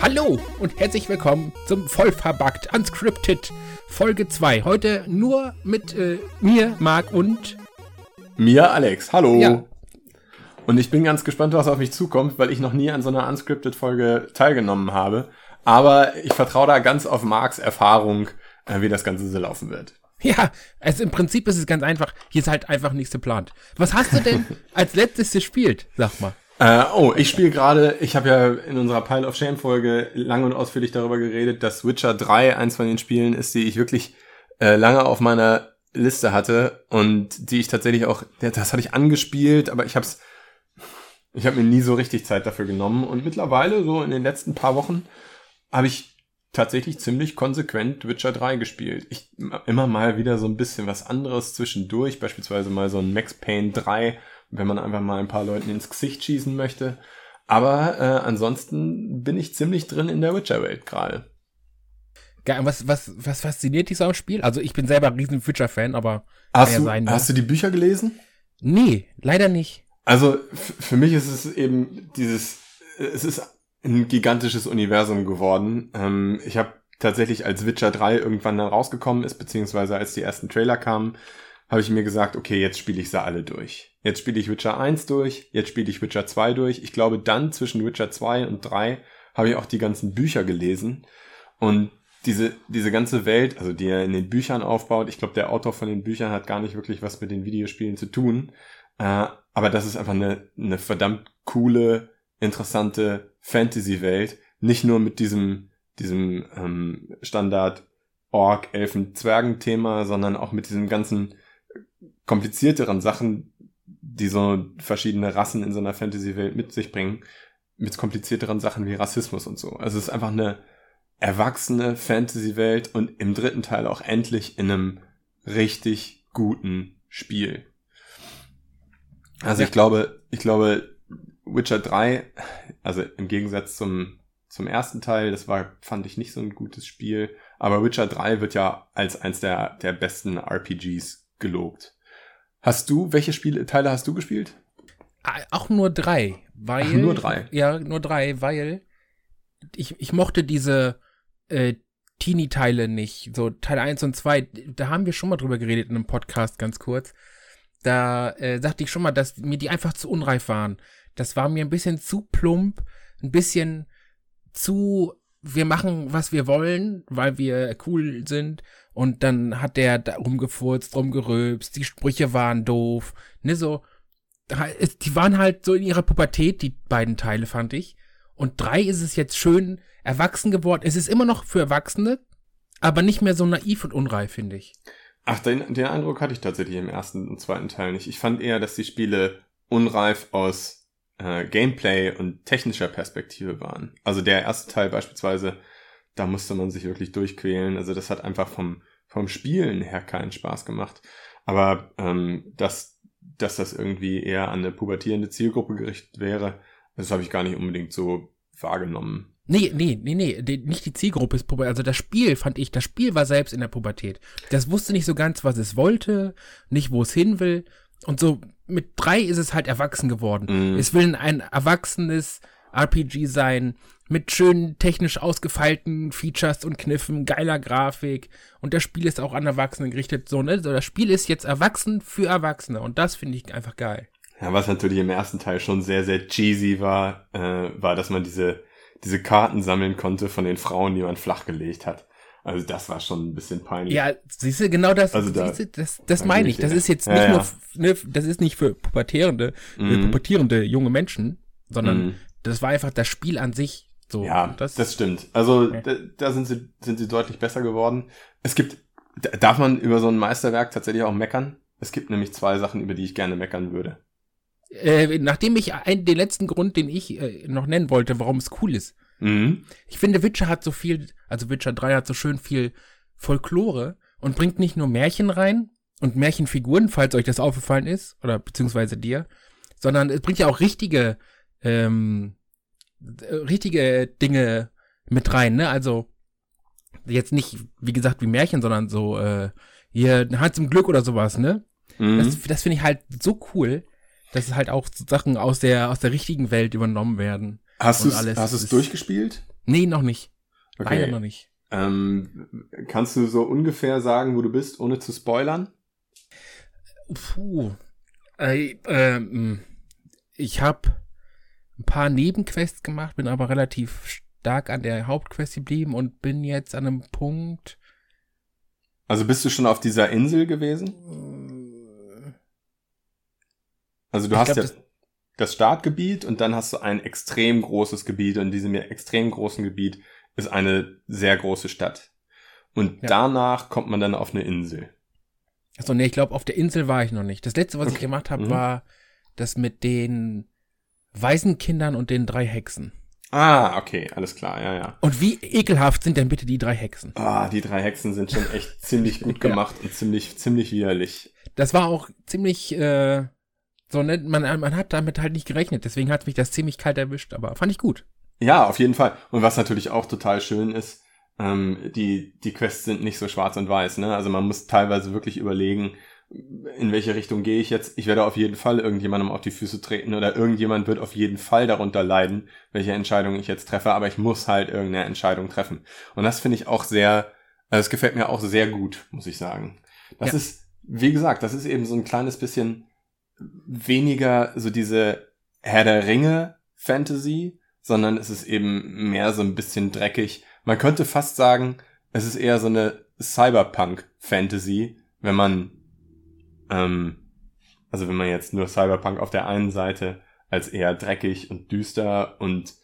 Hallo und herzlich willkommen zum Vollverbackt Unscripted Folge 2. Heute nur mit äh, mir, Marc und mir, Alex. Hallo. Ja. Und ich bin ganz gespannt, was auf mich zukommt, weil ich noch nie an so einer Unscripted Folge teilgenommen habe. Aber ich vertraue da ganz auf Marks Erfahrung, wie das Ganze so laufen wird. Ja, also im Prinzip ist es ganz einfach. Hier ist halt einfach nichts geplant. Was hast du denn als letztes gespielt? Sag mal. Äh, oh, ich spiele gerade, ich habe ja in unserer Pile of Shame Folge lang und ausführlich darüber geredet, dass Witcher 3 eins von den Spielen ist, die ich wirklich äh, lange auf meiner Liste hatte und die ich tatsächlich auch, das hatte ich angespielt, aber ich habe es, ich habe mir nie so richtig Zeit dafür genommen und mittlerweile so in den letzten paar Wochen habe ich tatsächlich ziemlich konsequent Witcher 3 gespielt. Ich immer mal wieder so ein bisschen was anderes zwischendurch, beispielsweise mal so ein Max Payne 3 wenn man einfach mal ein paar Leuten ins Gesicht schießen möchte. Aber äh, ansonsten bin ich ziemlich drin in der Witcher-Welt gerade. Was, was, was fasziniert dich so am Spiel? Also ich bin selber ein riesen Witcher-Fan, aber hast, du, sein, hast du die Bücher gelesen? Nee, leider nicht. Also für mich ist es eben dieses, es ist ein gigantisches Universum geworden. Ähm, ich habe tatsächlich, als Witcher 3 irgendwann dann rausgekommen ist, beziehungsweise als die ersten Trailer kamen, habe ich mir gesagt, okay, jetzt spiele ich sie alle durch. Jetzt spiele ich Witcher 1 durch, jetzt spiele ich Witcher 2 durch. Ich glaube, dann zwischen Witcher 2 und 3 habe ich auch die ganzen Bücher gelesen. Und diese, diese ganze Welt, also die er in den Büchern aufbaut, ich glaube, der Autor von den Büchern hat gar nicht wirklich was mit den Videospielen zu tun. Äh, aber das ist einfach eine, eine verdammt coole, interessante Fantasy-Welt. Nicht nur mit diesem, diesem ähm, Standard Ork, Elfen, Zwergen-Thema, sondern auch mit diesem ganzen komplizierteren Sachen, die so verschiedene Rassen in so einer Fantasy-Welt mit sich bringen, mit komplizierteren Sachen wie Rassismus und so. Also es ist einfach eine erwachsene Fantasy-Welt und im dritten Teil auch endlich in einem richtig guten Spiel. Also ja. ich glaube, ich glaube, Witcher 3, also im Gegensatz zum, zum ersten Teil, das war, fand ich nicht so ein gutes Spiel, aber Witcher 3 wird ja als eins der, der besten RPGs gelobt. Hast du, welche Spiele, Teile hast du gespielt? Auch nur drei, weil. Ach, nur drei. Ja, nur drei, weil ich, ich mochte diese äh, Teenie-Teile nicht. So Teil 1 und 2, da haben wir schon mal drüber geredet in einem Podcast ganz kurz. Da äh, sagte ich schon mal, dass mir die einfach zu unreif waren. Das war mir ein bisschen zu plump, ein bisschen zu wir machen, was wir wollen, weil wir cool sind. Und dann hat der da rumgefurzt, rumgeröbst, die Sprüche waren doof. Ne, so. Die waren halt so in ihrer Pubertät, die beiden Teile, fand ich. Und drei ist es jetzt schön erwachsen geworden. Es ist immer noch für Erwachsene, aber nicht mehr so naiv und unreif, finde ich. Ach, den, den Eindruck hatte ich tatsächlich im ersten und zweiten Teil nicht. Ich fand eher, dass die Spiele unreif aus äh, Gameplay und technischer Perspektive waren. Also der erste Teil beispielsweise, da musste man sich wirklich durchquälen. Also das hat einfach vom, vom Spielen her keinen Spaß gemacht. Aber ähm, dass, dass das irgendwie eher an eine pubertierende Zielgruppe gerichtet wäre, das habe ich gar nicht unbedingt so wahrgenommen. Nee, nee, nee, nee, nicht die Zielgruppe ist Pubertät. Also das Spiel fand ich, das Spiel war selbst in der Pubertät. Das wusste nicht so ganz, was es wollte, nicht wo es hin will. Und so mit drei ist es halt erwachsen geworden. Mm. Es will ein erwachsenes RPG sein, mit schönen technisch ausgefeilten Features und Kniffen, geiler Grafik. Und das Spiel ist auch an Erwachsene gerichtet. So, ne? So, das Spiel ist jetzt erwachsen für Erwachsene. Und das finde ich einfach geil. Ja, was natürlich im ersten Teil schon sehr, sehr cheesy war, äh, war, dass man diese, diese Karten sammeln konnte von den Frauen, die man flachgelegt hat. Also das war schon ein bisschen peinlich. Ja, siehst du, genau das, also da, du, das, das meine ich. Das ist jetzt nicht ja, nur, ne, das ist nicht für pubertierende, mhm. pubertierende junge Menschen, sondern mhm. das war einfach das Spiel an sich. So, ja, das, das stimmt. Also okay. da, da sind sie, sind sie deutlich besser geworden. Es gibt, darf man über so ein Meisterwerk tatsächlich auch meckern? Es gibt nämlich zwei Sachen, über die ich gerne meckern würde. Äh, nachdem ich ein, den letzten Grund, den ich äh, noch nennen wollte, warum es cool ist, Mhm. Ich finde, Witcher hat so viel, also Witcher 3 hat so schön viel Folklore und bringt nicht nur Märchen rein und Märchenfiguren, falls euch das aufgefallen ist, oder beziehungsweise dir, sondern es bringt ja auch richtige, ähm, richtige Dinge mit rein, ne? Also Jetzt nicht, wie gesagt, wie Märchen, sondern so, äh, hier, Hans im Glück oder sowas, ne? Mhm. Das, das finde ich halt so cool, dass halt auch Sachen aus der, aus der richtigen Welt übernommen werden. Hast du es durchgespielt? Nee, noch nicht. Okay. Leider noch nicht. Ähm, kannst du so ungefähr sagen, wo du bist, ohne zu spoilern? Puh. Äh, ähm, ich habe ein paar Nebenquests gemacht, bin aber relativ stark an der Hauptquest geblieben und bin jetzt an einem Punkt. Also bist du schon auf dieser Insel gewesen? Äh. Also du ich hast glaub, ja das, Startgebiet und dann hast du ein extrem großes Gebiet und in diesem extrem großen Gebiet ist eine sehr große Stadt. Und ja. danach kommt man dann auf eine Insel. Achso, nee, ich glaube, auf der Insel war ich noch nicht. Das letzte, was okay. ich gemacht habe, mhm. war das mit den Waisenkindern und den drei Hexen. Ah, okay, alles klar, ja, ja. Und wie ekelhaft sind denn bitte die drei Hexen? Ah, die drei Hexen sind schon echt ziemlich gut gemacht ja. und ziemlich, ziemlich widerlich. Das war auch ziemlich, äh, so, ne, man, man hat damit halt nicht gerechnet, deswegen hat mich das ziemlich kalt erwischt, aber fand ich gut. Ja, auf jeden Fall. Und was natürlich auch total schön ist, ähm, die, die Quests sind nicht so schwarz und weiß, ne? Also man muss teilweise wirklich überlegen, in welche Richtung gehe ich jetzt? Ich werde auf jeden Fall irgendjemandem auf die Füße treten oder irgendjemand wird auf jeden Fall darunter leiden, welche Entscheidung ich jetzt treffe, aber ich muss halt irgendeine Entscheidung treffen. Und das finde ich auch sehr, also es gefällt mir auch sehr gut, muss ich sagen. Das ja. ist, wie gesagt, das ist eben so ein kleines bisschen weniger so diese Herr der Ringe Fantasy, sondern es ist eben mehr so ein bisschen dreckig. Man könnte fast sagen, es ist eher so eine Cyberpunk Fantasy, wenn man ähm, also wenn man jetzt nur Cyberpunk auf der einen Seite als eher dreckig und düster und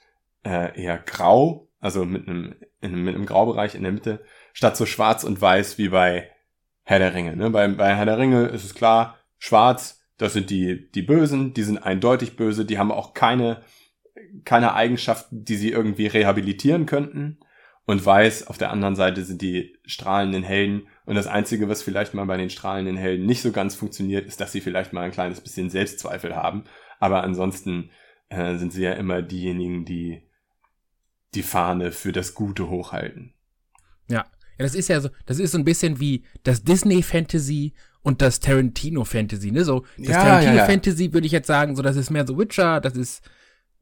äh, eher grau, also mit einem, in, mit einem Graubereich in der Mitte, statt so schwarz und weiß wie bei Herr der Ringe. Ne? Bei, bei Herr der Ringe ist es klar, schwarz, das sind die, die Bösen, die sind eindeutig böse, die haben auch keine, keine Eigenschaften, die sie irgendwie rehabilitieren könnten. Und weiß, auf der anderen Seite sind die strahlenden Helden. Und das Einzige, was vielleicht mal bei den strahlenden Helden nicht so ganz funktioniert, ist, dass sie vielleicht mal ein kleines bisschen Selbstzweifel haben. Aber ansonsten äh, sind sie ja immer diejenigen, die die Fahne für das Gute hochhalten. Ja. Ja, das ist ja so, das ist so ein bisschen wie das Disney Fantasy und das Tarantino Fantasy, ne? So, das ja, Tarantino ja, ja. Fantasy würde ich jetzt sagen, so, das ist mehr so Witcher, das ist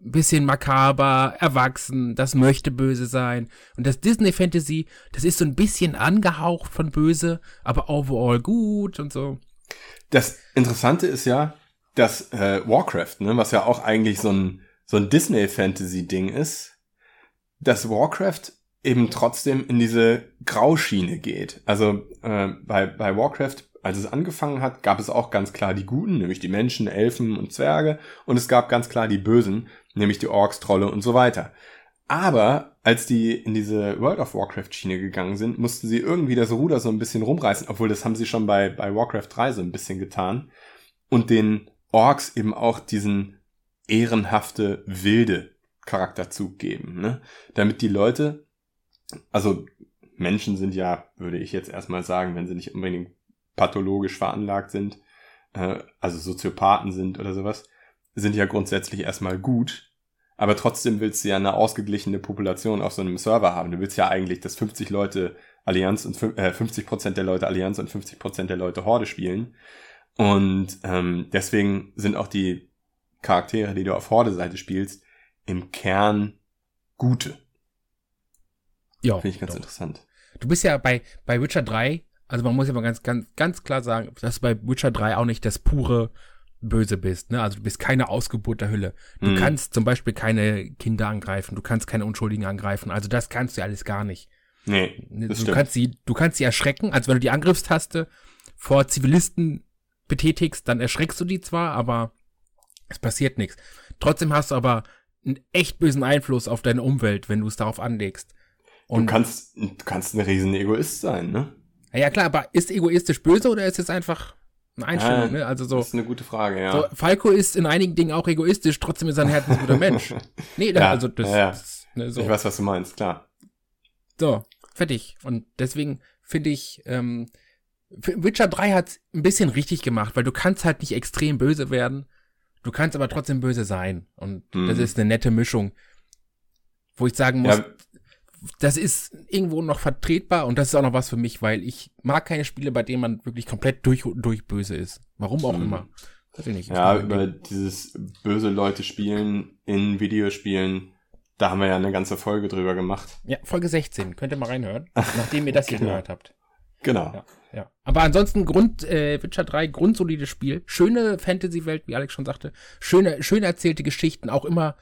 ein bisschen makaber, erwachsen, das möchte böse sein. Und das Disney Fantasy, das ist so ein bisschen angehaucht von böse, aber overall gut und so. Das Interessante ist ja, dass äh, Warcraft, ne, was ja auch eigentlich so ein, so ein Disney Fantasy Ding ist, dass Warcraft eben trotzdem in diese Grauschiene geht. Also äh, bei, bei Warcraft als es angefangen hat, gab es auch ganz klar die Guten, nämlich die Menschen, Elfen und Zwerge, und es gab ganz klar die Bösen, nämlich die Orks, Trolle und so weiter. Aber als die in diese World of Warcraft Schiene gegangen sind, mussten sie irgendwie das Ruder so ein bisschen rumreißen, obwohl das haben sie schon bei, bei Warcraft 3 so ein bisschen getan. Und den Orks eben auch diesen ehrenhafte, wilde Charakterzug geben, ne? Damit die Leute, also Menschen sind ja, würde ich jetzt erstmal sagen, wenn sie nicht unbedingt pathologisch veranlagt sind, äh, also Soziopathen sind oder sowas, sind ja grundsätzlich erstmal gut. Aber trotzdem willst du ja eine ausgeglichene Population auf so einem Server haben. Du willst ja eigentlich, dass 50 Leute Allianz und äh, 50% der Leute Allianz und 50% der Leute Horde spielen. Und ähm, deswegen sind auch die Charaktere, die du auf Horde-Seite spielst, im Kern gute. Ja. Finde ich ganz doch. interessant. Du bist ja bei, bei Witcher 3 also man muss ja mal ganz, ganz, ganz klar sagen, dass du bei Witcher 3 auch nicht das pure Böse bist, ne? Also du bist keine Ausgeburt der Hülle. Du mhm. kannst zum Beispiel keine Kinder angreifen, du kannst keine Unschuldigen angreifen. Also das kannst du alles gar nicht. Nee. Ne, du stimmt. kannst sie, du kannst sie erschrecken, also wenn du die Angriffstaste vor Zivilisten betätigst, dann erschreckst du die zwar, aber es passiert nichts. Trotzdem hast du aber einen echt bösen Einfluss auf deine Umwelt, wenn du es darauf anlegst. Und du kannst, du kannst ein riesen Egoist sein, ne? Ja, klar, aber ist egoistisch böse oder ist es einfach eine Einstellung? Ja, ne? Also so, das ist eine gute Frage, ja. So, Falco ist in einigen Dingen auch egoistisch, trotzdem ist er ein herzensguter Mensch. Nee, ja, also das, ja, ja. das ne, so. Ich weiß, was du meinst, klar. So, fertig. Und deswegen finde ich, ähm, Witcher 3 hat ein bisschen richtig gemacht, weil du kannst halt nicht extrem böse werden, du kannst aber trotzdem böse sein. Und mhm. das ist eine nette Mischung. Wo ich sagen muss, ja das ist irgendwo noch vertretbar und das ist auch noch was für mich, weil ich mag keine Spiele, bei denen man wirklich komplett durch und durch böse ist. Warum auch hm. immer. Nicht. Ja, über dieses böse Leute spielen in Videospielen, da haben wir ja eine ganze Folge drüber gemacht. Ja, Folge 16. Könnt ihr mal reinhören, nachdem ihr das hier genau. gehört habt. Genau. Ja, ja. Aber ansonsten Grund, äh, Witcher 3, grundsolides Spiel. Schöne Fantasy-Welt, wie Alex schon sagte. Schöne, schön erzählte Geschichten, auch immer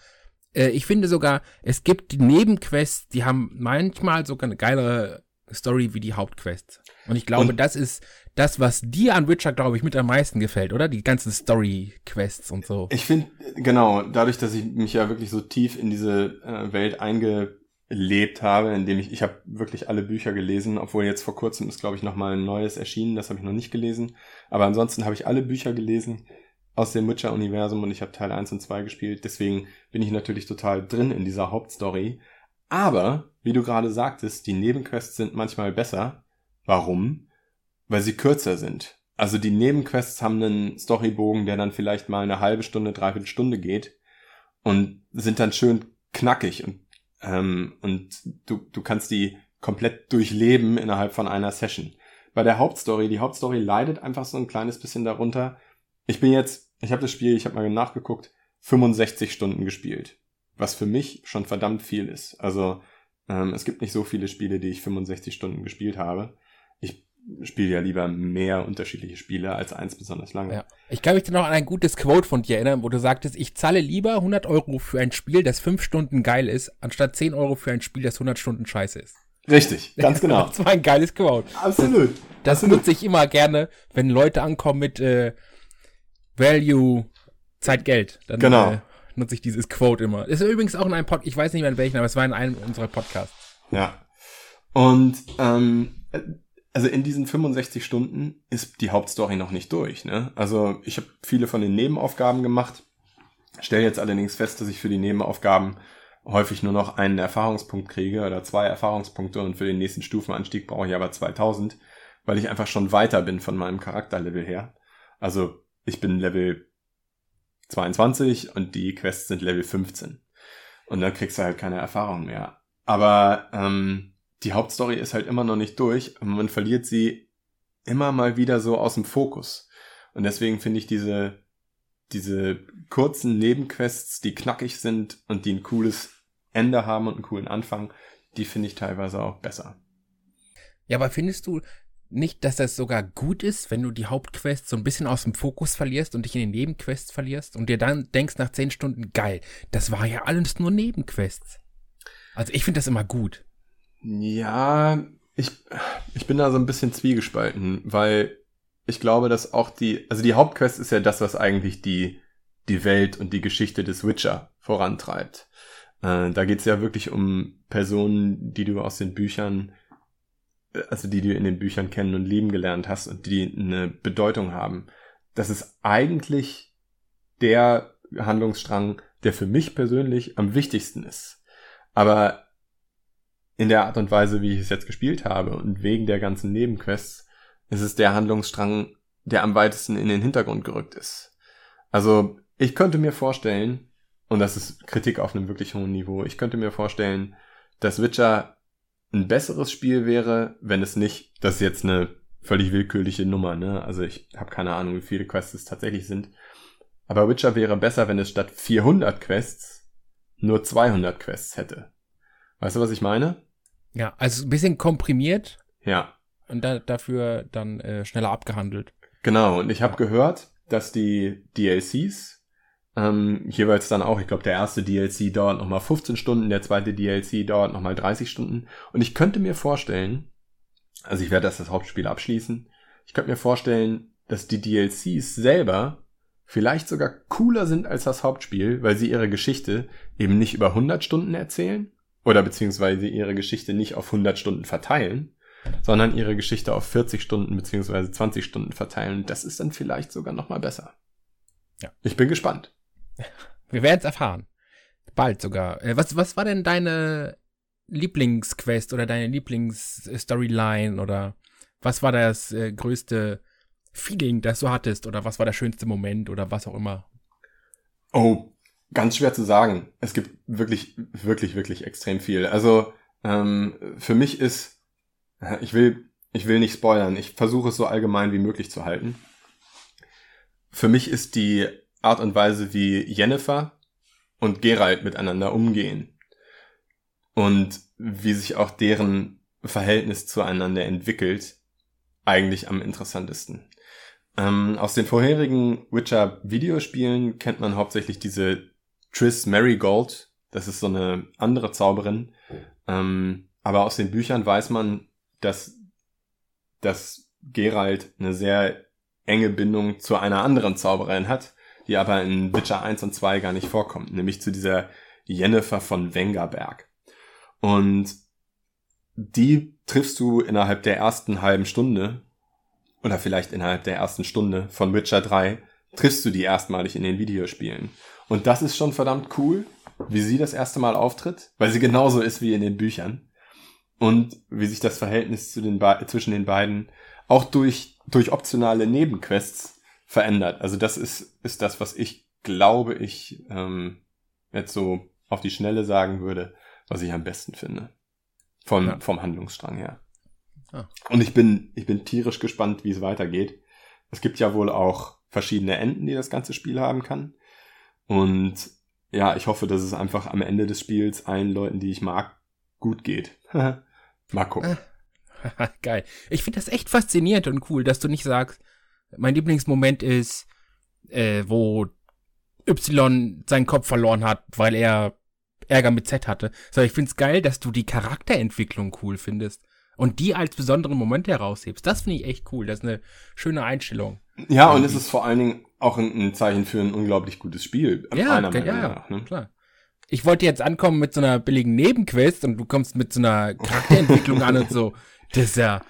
äh, ich finde sogar, es gibt die Nebenquests, die haben manchmal sogar eine geilere Story wie die Hauptquests. Und ich glaube, und das ist das, was dir an Witcher, glaube ich, mit am meisten gefällt, oder? Die ganzen Story-Quests und so. Ich finde, genau, dadurch, dass ich mich ja wirklich so tief in diese äh, Welt eingelebt habe, indem ich, ich habe wirklich alle Bücher gelesen, obwohl jetzt vor kurzem ist, glaube ich, noch mal ein neues erschienen, das habe ich noch nicht gelesen. Aber ansonsten habe ich alle Bücher gelesen aus dem Witcher-Universum und ich habe Teil 1 und 2 gespielt. Deswegen bin ich natürlich total drin in dieser Hauptstory. Aber, wie du gerade sagtest, die Nebenquests sind manchmal besser. Warum? Weil sie kürzer sind. Also die Nebenquests haben einen Storybogen, der dann vielleicht mal eine halbe Stunde, dreiviertel Stunde geht und sind dann schön knackig und, ähm, und du, du kannst die komplett durchleben innerhalb von einer Session. Bei der Hauptstory, die Hauptstory leidet einfach so ein kleines bisschen darunter. Ich bin jetzt ich habe das Spiel, ich habe mal nachgeguckt, 65 Stunden gespielt. Was für mich schon verdammt viel ist. Also ähm, es gibt nicht so viele Spiele, die ich 65 Stunden gespielt habe. Ich spiele ja lieber mehr unterschiedliche Spiele als eins besonders lange. Ja. Ich kann mich noch an ein gutes Quote von dir erinnern, wo du sagtest, ich zahle lieber 100 Euro für ein Spiel, das 5 Stunden geil ist, anstatt 10 Euro für ein Spiel, das 100 Stunden scheiße ist. Richtig, ganz genau. das war ein geiles Quote. Absolut. Das, das Absolut. nutze ich immer gerne, wenn Leute ankommen mit, äh, Value, Zeit, Geld. Dann genau. äh, nutze ich dieses Quote immer. Ist übrigens auch in einem Podcast, ich weiß nicht mehr in welchen, aber es war in einem unserer Podcasts. Ja. Und ähm, also in diesen 65 Stunden ist die Hauptstory noch nicht durch. Ne? Also ich habe viele von den Nebenaufgaben gemacht, stelle jetzt allerdings fest, dass ich für die Nebenaufgaben häufig nur noch einen Erfahrungspunkt kriege oder zwei Erfahrungspunkte und für den nächsten Stufenanstieg brauche ich aber 2000, weil ich einfach schon weiter bin von meinem Charakterlevel her. Also ich bin Level 22 und die Quests sind Level 15. Und dann kriegst du halt keine Erfahrung mehr. Aber ähm, die Hauptstory ist halt immer noch nicht durch und man verliert sie immer mal wieder so aus dem Fokus. Und deswegen finde ich diese, diese kurzen Nebenquests, die knackig sind und die ein cooles Ende haben und einen coolen Anfang, die finde ich teilweise auch besser. Ja, aber findest du, nicht, dass das sogar gut ist, wenn du die Hauptquest so ein bisschen aus dem Fokus verlierst und dich in den Nebenquests verlierst und dir dann denkst nach zehn Stunden, geil, das war ja alles nur Nebenquests. Also ich finde das immer gut. Ja, ich, ich bin da so ein bisschen zwiegespalten, weil ich glaube, dass auch die, also die Hauptquest ist ja das, was eigentlich die, die Welt und die Geschichte des Witcher vorantreibt. Äh, da geht's ja wirklich um Personen, die du aus den Büchern also die du in den Büchern kennen und lieben gelernt hast und die eine Bedeutung haben. Das ist eigentlich der Handlungsstrang, der für mich persönlich am wichtigsten ist. Aber in der Art und Weise, wie ich es jetzt gespielt habe und wegen der ganzen Nebenquests, ist es der Handlungsstrang, der am weitesten in den Hintergrund gerückt ist. Also ich könnte mir vorstellen, und das ist Kritik auf einem wirklich hohen Niveau, ich könnte mir vorstellen, dass Witcher ein besseres Spiel wäre, wenn es nicht, das ist jetzt eine völlig willkürliche Nummer, ne? Also ich habe keine Ahnung, wie viele Quests es tatsächlich sind. Aber Witcher wäre besser, wenn es statt 400 Quests nur 200 Quests hätte. Weißt du, was ich meine? Ja, also ein bisschen komprimiert. Ja. Und da, dafür dann äh, schneller abgehandelt. Genau, und ich habe gehört, dass die DLCs ähm, jeweils dann auch, ich glaube, der erste DLC dauert nochmal 15 Stunden, der zweite DLC dauert nochmal 30 Stunden. Und ich könnte mir vorstellen, also ich werde das, das Hauptspiel abschließen, ich könnte mir vorstellen, dass die DLCs selber vielleicht sogar cooler sind als das Hauptspiel, weil sie ihre Geschichte eben nicht über 100 Stunden erzählen oder beziehungsweise ihre Geschichte nicht auf 100 Stunden verteilen, sondern ihre Geschichte auf 40 Stunden beziehungsweise 20 Stunden verteilen. Das ist dann vielleicht sogar nochmal besser. Ja. Ich bin gespannt. Wir werden es erfahren. Bald sogar. Äh, was, was war denn deine Lieblingsquest oder deine Lieblingsstoryline oder was war das äh, größte Feeling, das du hattest oder was war der schönste Moment oder was auch immer? Oh, ganz schwer zu sagen. Es gibt wirklich, wirklich, wirklich extrem viel. Also Ähm, für mich ist, ich will, ich will nicht spoilern, ich versuche es so allgemein wie möglich zu halten. Für mich ist die Art und Weise, wie Jennifer und Geralt miteinander umgehen und wie sich auch deren Verhältnis zueinander entwickelt, eigentlich am interessantesten. Ähm, aus den vorherigen Witcher-Videospielen kennt man hauptsächlich diese Triss Marigold. Das ist so eine andere Zauberin. Ähm, aber aus den Büchern weiß man, dass, dass Geralt eine sehr enge Bindung zu einer anderen Zauberin hat, die aber in Witcher 1 und 2 gar nicht vorkommt, nämlich zu dieser Jennifer von Wengerberg. Und die triffst du innerhalb der ersten halben Stunde oder vielleicht innerhalb der ersten Stunde von Witcher 3 triffst du die erstmalig in den Videospielen. Und das ist schon verdammt cool, wie sie das erste Mal auftritt, weil sie genauso ist wie in den Büchern. Und wie sich das Verhältnis den zwischen den beiden auch durch, durch optionale Nebenquests verändert. Also das ist, ist das, was ich glaube, ich ähm, jetzt so auf die Schnelle sagen würde, was ich am besten finde. Vom, ja. vom Handlungsstrang her. Ah. Und ich bin, ich bin tierisch gespannt, wie es weitergeht. Es gibt ja wohl auch verschiedene Enden, die das ganze Spiel haben kann. Und ja, ich hoffe, dass es einfach am Ende des Spiels allen Leuten, die ich mag, gut geht. Mal gucken. Geil. Ich finde das echt faszinierend und cool, dass du nicht sagst, mein Lieblingsmoment ist, äh, wo Y seinen Kopf verloren hat, weil er Ärger mit Z hatte. Sondern ich finde es geil, dass du die Charakterentwicklung cool findest und die als besonderen Moment heraushebst. Das finde ich echt cool. Das ist eine schöne Einstellung. Ja, und es ist vor allen Dingen auch ein, ein, Zeichen für ein unglaublich gutes Spiel. Ja, ja, nach, ne? klar. Ich wollte jetzt ankommen mit so einer billigen Nebenquest und du kommst mit so einer Charakterentwicklung an und so. Das ist ja.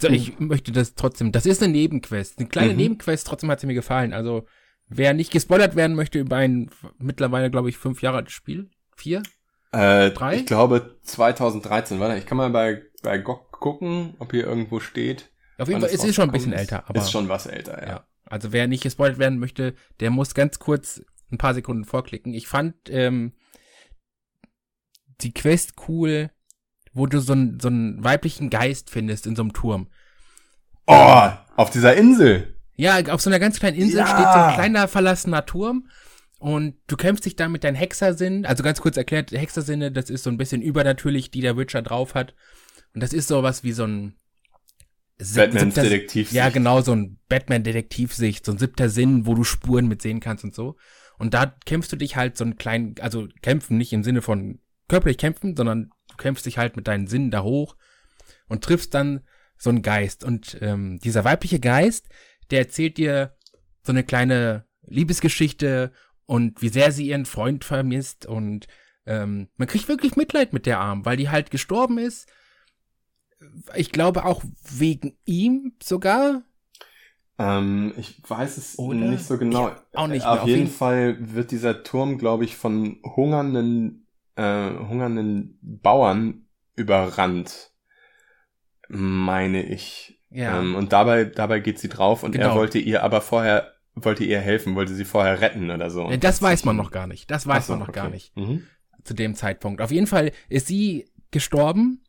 So, ich möchte das trotzdem. Das ist eine Nebenquest. Eine kleine mhm. Nebenquest, trotzdem hat sie mir gefallen. Also, wer nicht gespoilert werden möchte über ein mittlerweile, glaube ich, fünf Jahre altes Spiel. Vier? Äh, Drei? Ich glaube 2013. Warte, ich kann mal bei, bei GOG gucken, ob hier irgendwo steht. Auf jeden Fall, es ist schon ein bisschen älter. Aber, ist schon was älter, ja. ja. Also wer nicht gespoilt werden möchte, der muss ganz kurz ein paar Sekunden vorklicken. Ich fand ähm, die Quest cool, wo du so, ein, so einen weiblichen Geist findest in so einem Turm. Oh, auf dieser Insel. Ja, auf so einer ganz kleinen Insel ja. steht so ein kleiner verlassener Turm und du kämpfst dich da mit deinen Hexersinn. Also ganz kurz erklärt, Hexersinne, das ist so ein bisschen übernatürlich, die der Witcher drauf hat. Und das ist sowas wie so ein Batmans Detektivsicht. Ja, genau, so ein Batman-Detektivsicht, so ein siebter Sinn, wo du Spuren mit sehen kannst und so. Und da kämpfst du dich halt so einen kleinen, also kämpfen nicht im Sinne von körperlich kämpfen, sondern du kämpfst dich halt mit deinen Sinnen da hoch und triffst dann so einen Geist. Und ähm, dieser weibliche Geist, der erzählt dir so eine kleine Liebesgeschichte und wie sehr sie ihren Freund vermisst und ähm, man kriegt wirklich Mitleid mit der Arm, weil die halt gestorben ist. Ich glaube auch wegen ihm sogar. Ähm, ich weiß es Oder? nicht so genau. auch nicht mehr. Auf, auf jeden, jeden Fall wird dieser Turm, glaube ich, von hungernden, äh, hungernden Bauern überrannt, meine ich. Ja. Ähm, und dabei, dabei geht sie drauf und genau. er wollte ihr aber vorher wollte ihr helfen, wollte sie vorher retten oder so. Das weiß man noch gar nicht. Das weiß so, man noch okay. gar nicht. Mhm. Zu dem Zeitpunkt. Auf jeden Fall ist sie gestorben.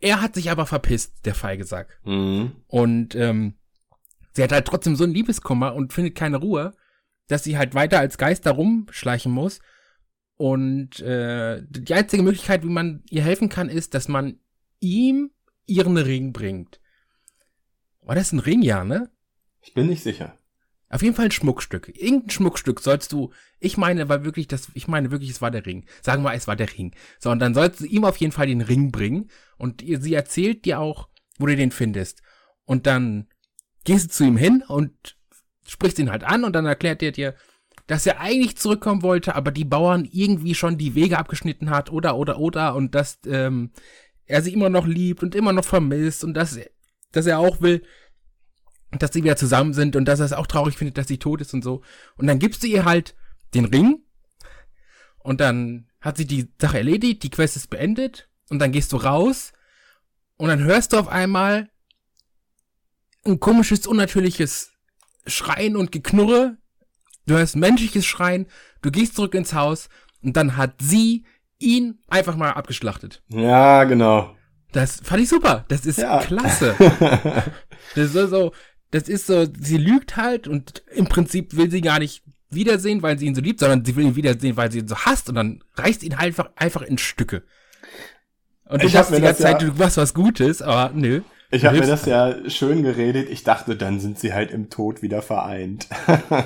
Er hat sich aber verpisst, der Feigesack. Mhm. Und ähm, sie hat halt trotzdem so einen Liebeskummer und findet keine Ruhe, dass sie halt weiter als Geist da rumschleichen muss. Und äh, die einzige Möglichkeit, wie man ihr helfen kann, ist, dass man ihm ihren Ring bringt. War das ein Ring, ja, ne? Ich bin nicht sicher. Auf jeden Fall ein Schmuckstück. Irgendein Schmuckstück sollst du, ich meine, war wirklich das, ich meine wirklich, es war der Ring. Sagen wir, es war der Ring. So, und dann sollst du ihm auf jeden Fall den Ring bringen und sie erzählt dir auch, wo du den findest. Und dann gehst du zu ihm hin und sprichst ihn halt an und dann erklärt er dir, dass er eigentlich zurückkommen wollte, aber die Bauern irgendwie schon die Wege abgeschnitten hat oder, oder, oder und dass, ähm, er sie immer noch liebt und immer noch vermisst und dass, dass er auch will, dass sie wieder zusammen sind und dass er es auch traurig findet, dass sie tot ist und so. Und dann gibst du ihr halt den Ring und dann hat sie die Sache erledigt, die Quest ist beendet und dann gehst du raus und dann hörst du auf einmal ein komisches, unnatürliches Schreien und Geknurre. Du hörst menschliches Schreien, du gehst zurück ins Haus und dann hat sie ihn einfach mal abgeschlachtet. Ja, genau. Das fand ich super. Das ist ja. klasse. das ist so, das ist so, sie lügt halt und im Prinzip will sie gar nicht wiedersehen, weil sie ihn so liebt, sondern sie will ihn wiedersehen, weil sie ihn so hasst und dann reißt ihn halt einfach, einfach in Stücke. Und du dachtest die ganze Zeit, ja, du machst was Gutes, aber nö. Ich habe mir das ja schön geredet. Ich dachte, dann sind sie halt im Tod wieder vereint.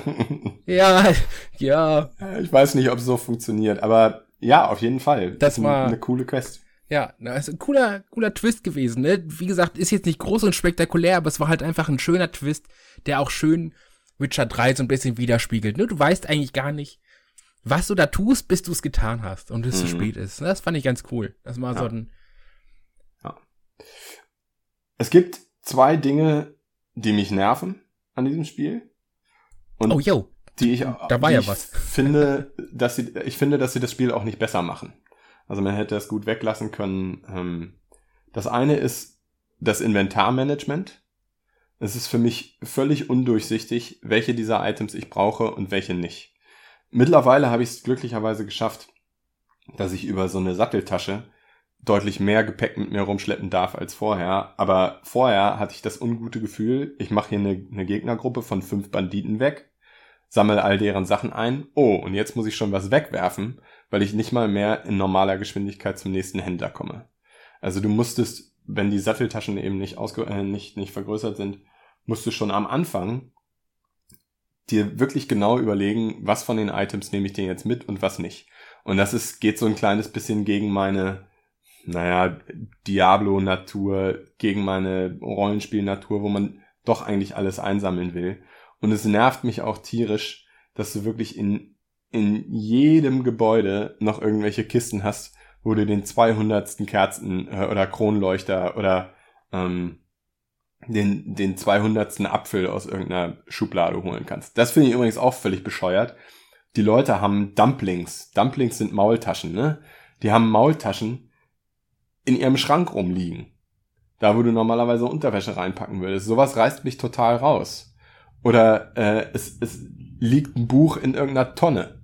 ja, ja. Ich weiß nicht, ob es so funktioniert, aber ja, auf jeden Fall. Das, das war eine coole Quest. Ja, das ist ein cooler, cooler Twist gewesen. Ne? Wie gesagt, ist jetzt nicht groß und spektakulär, aber es war halt einfach ein schöner Twist, der auch schön Witcher 3 so ein bisschen widerspiegelt. Ne? Du weißt eigentlich gar nicht, was du da tust, bis du es getan hast und es mhm. zu spät ist. Das fand ich ganz cool. Das war ja. so ein. Ja. Es gibt zwei Dinge, die mich nerven an diesem Spiel. Und oh, yo. Die ich, da war ja was. Finde, dass sie, ich finde, dass sie das Spiel auch nicht besser machen. Also man hätte es gut weglassen können. Ähm, das eine ist das Inventarmanagement. Es ist für mich völlig undurchsichtig, welche dieser Items ich brauche und welche nicht. Mittlerweile habe ich es glücklicherweise geschafft, dass ich über so eine Satteltasche deutlich mehr Gepäck mit mir rumschleppen darf als vorher. Aber vorher hatte ich das ungute Gefühl, ich mache hier eine, eine Gegnergruppe von fünf Banditen weg, sammle all deren Sachen ein. Oh, und jetzt muss ich schon was wegwerfen, weil ich nicht mal mehr in normaler Geschwindigkeit zum nächsten Händler komme. Also du musstest, wenn die Satteltaschen eben nicht, ausge äh, nicht, nicht vergrößert sind, musst du schon am Anfang dir wirklich genau überlegen, was von den Items nehme ich denn jetzt mit und was nicht. Und das ist, geht so ein kleines bisschen gegen meine, naja, Diablo-Natur, gegen meine Rollenspiel-Natur, wo man doch eigentlich alles einsammeln will. Und es nervt mich auch tierisch, dass du wirklich in, in jedem Gebäude noch irgendwelche Kisten hast, wo du den 200. Kerzen äh, oder Kronleuchter oder ähm, den, den 200. Apfel aus irgendeiner Schublade holen kannst. Das finde ich übrigens auch völlig bescheuert. Die Leute haben Dumplings. Dumplings sind Maultaschen, ne? Die haben Maultaschen in ihrem Schrank rumliegen. Da, wo du normalerweise Unterwäsche reinpacken würdest. Sowas reißt mich total raus. Oder äh, es, es liegt ein Buch in irgendeiner Tonne.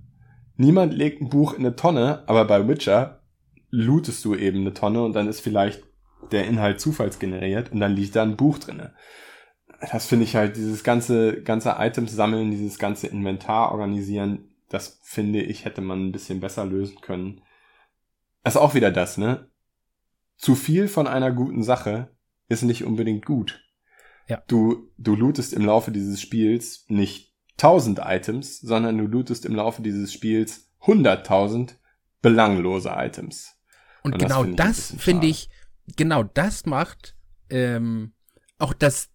Niemand legt ein Buch in eine Tonne, aber bei Witcher lootest du eben eine Tonne und dann ist vielleicht der Inhalt zufallsgeneriert und dann liegt da ein Buch drinne. Das finde ich halt, dieses ganze, ganze Items sammeln, dieses ganze Inventar organisieren, das finde ich, hätte man ein bisschen besser lösen können. Das ist auch wieder das, ne? Zu viel von einer guten Sache ist nicht unbedingt gut. Ja. Du, du lootest im Laufe dieses Spiels nicht 1000 Items, sondern du lootest im Laufe dieses Spiels 100.000 belanglose Items. Und, Und genau das finde ich, genau das macht ähm, auch das,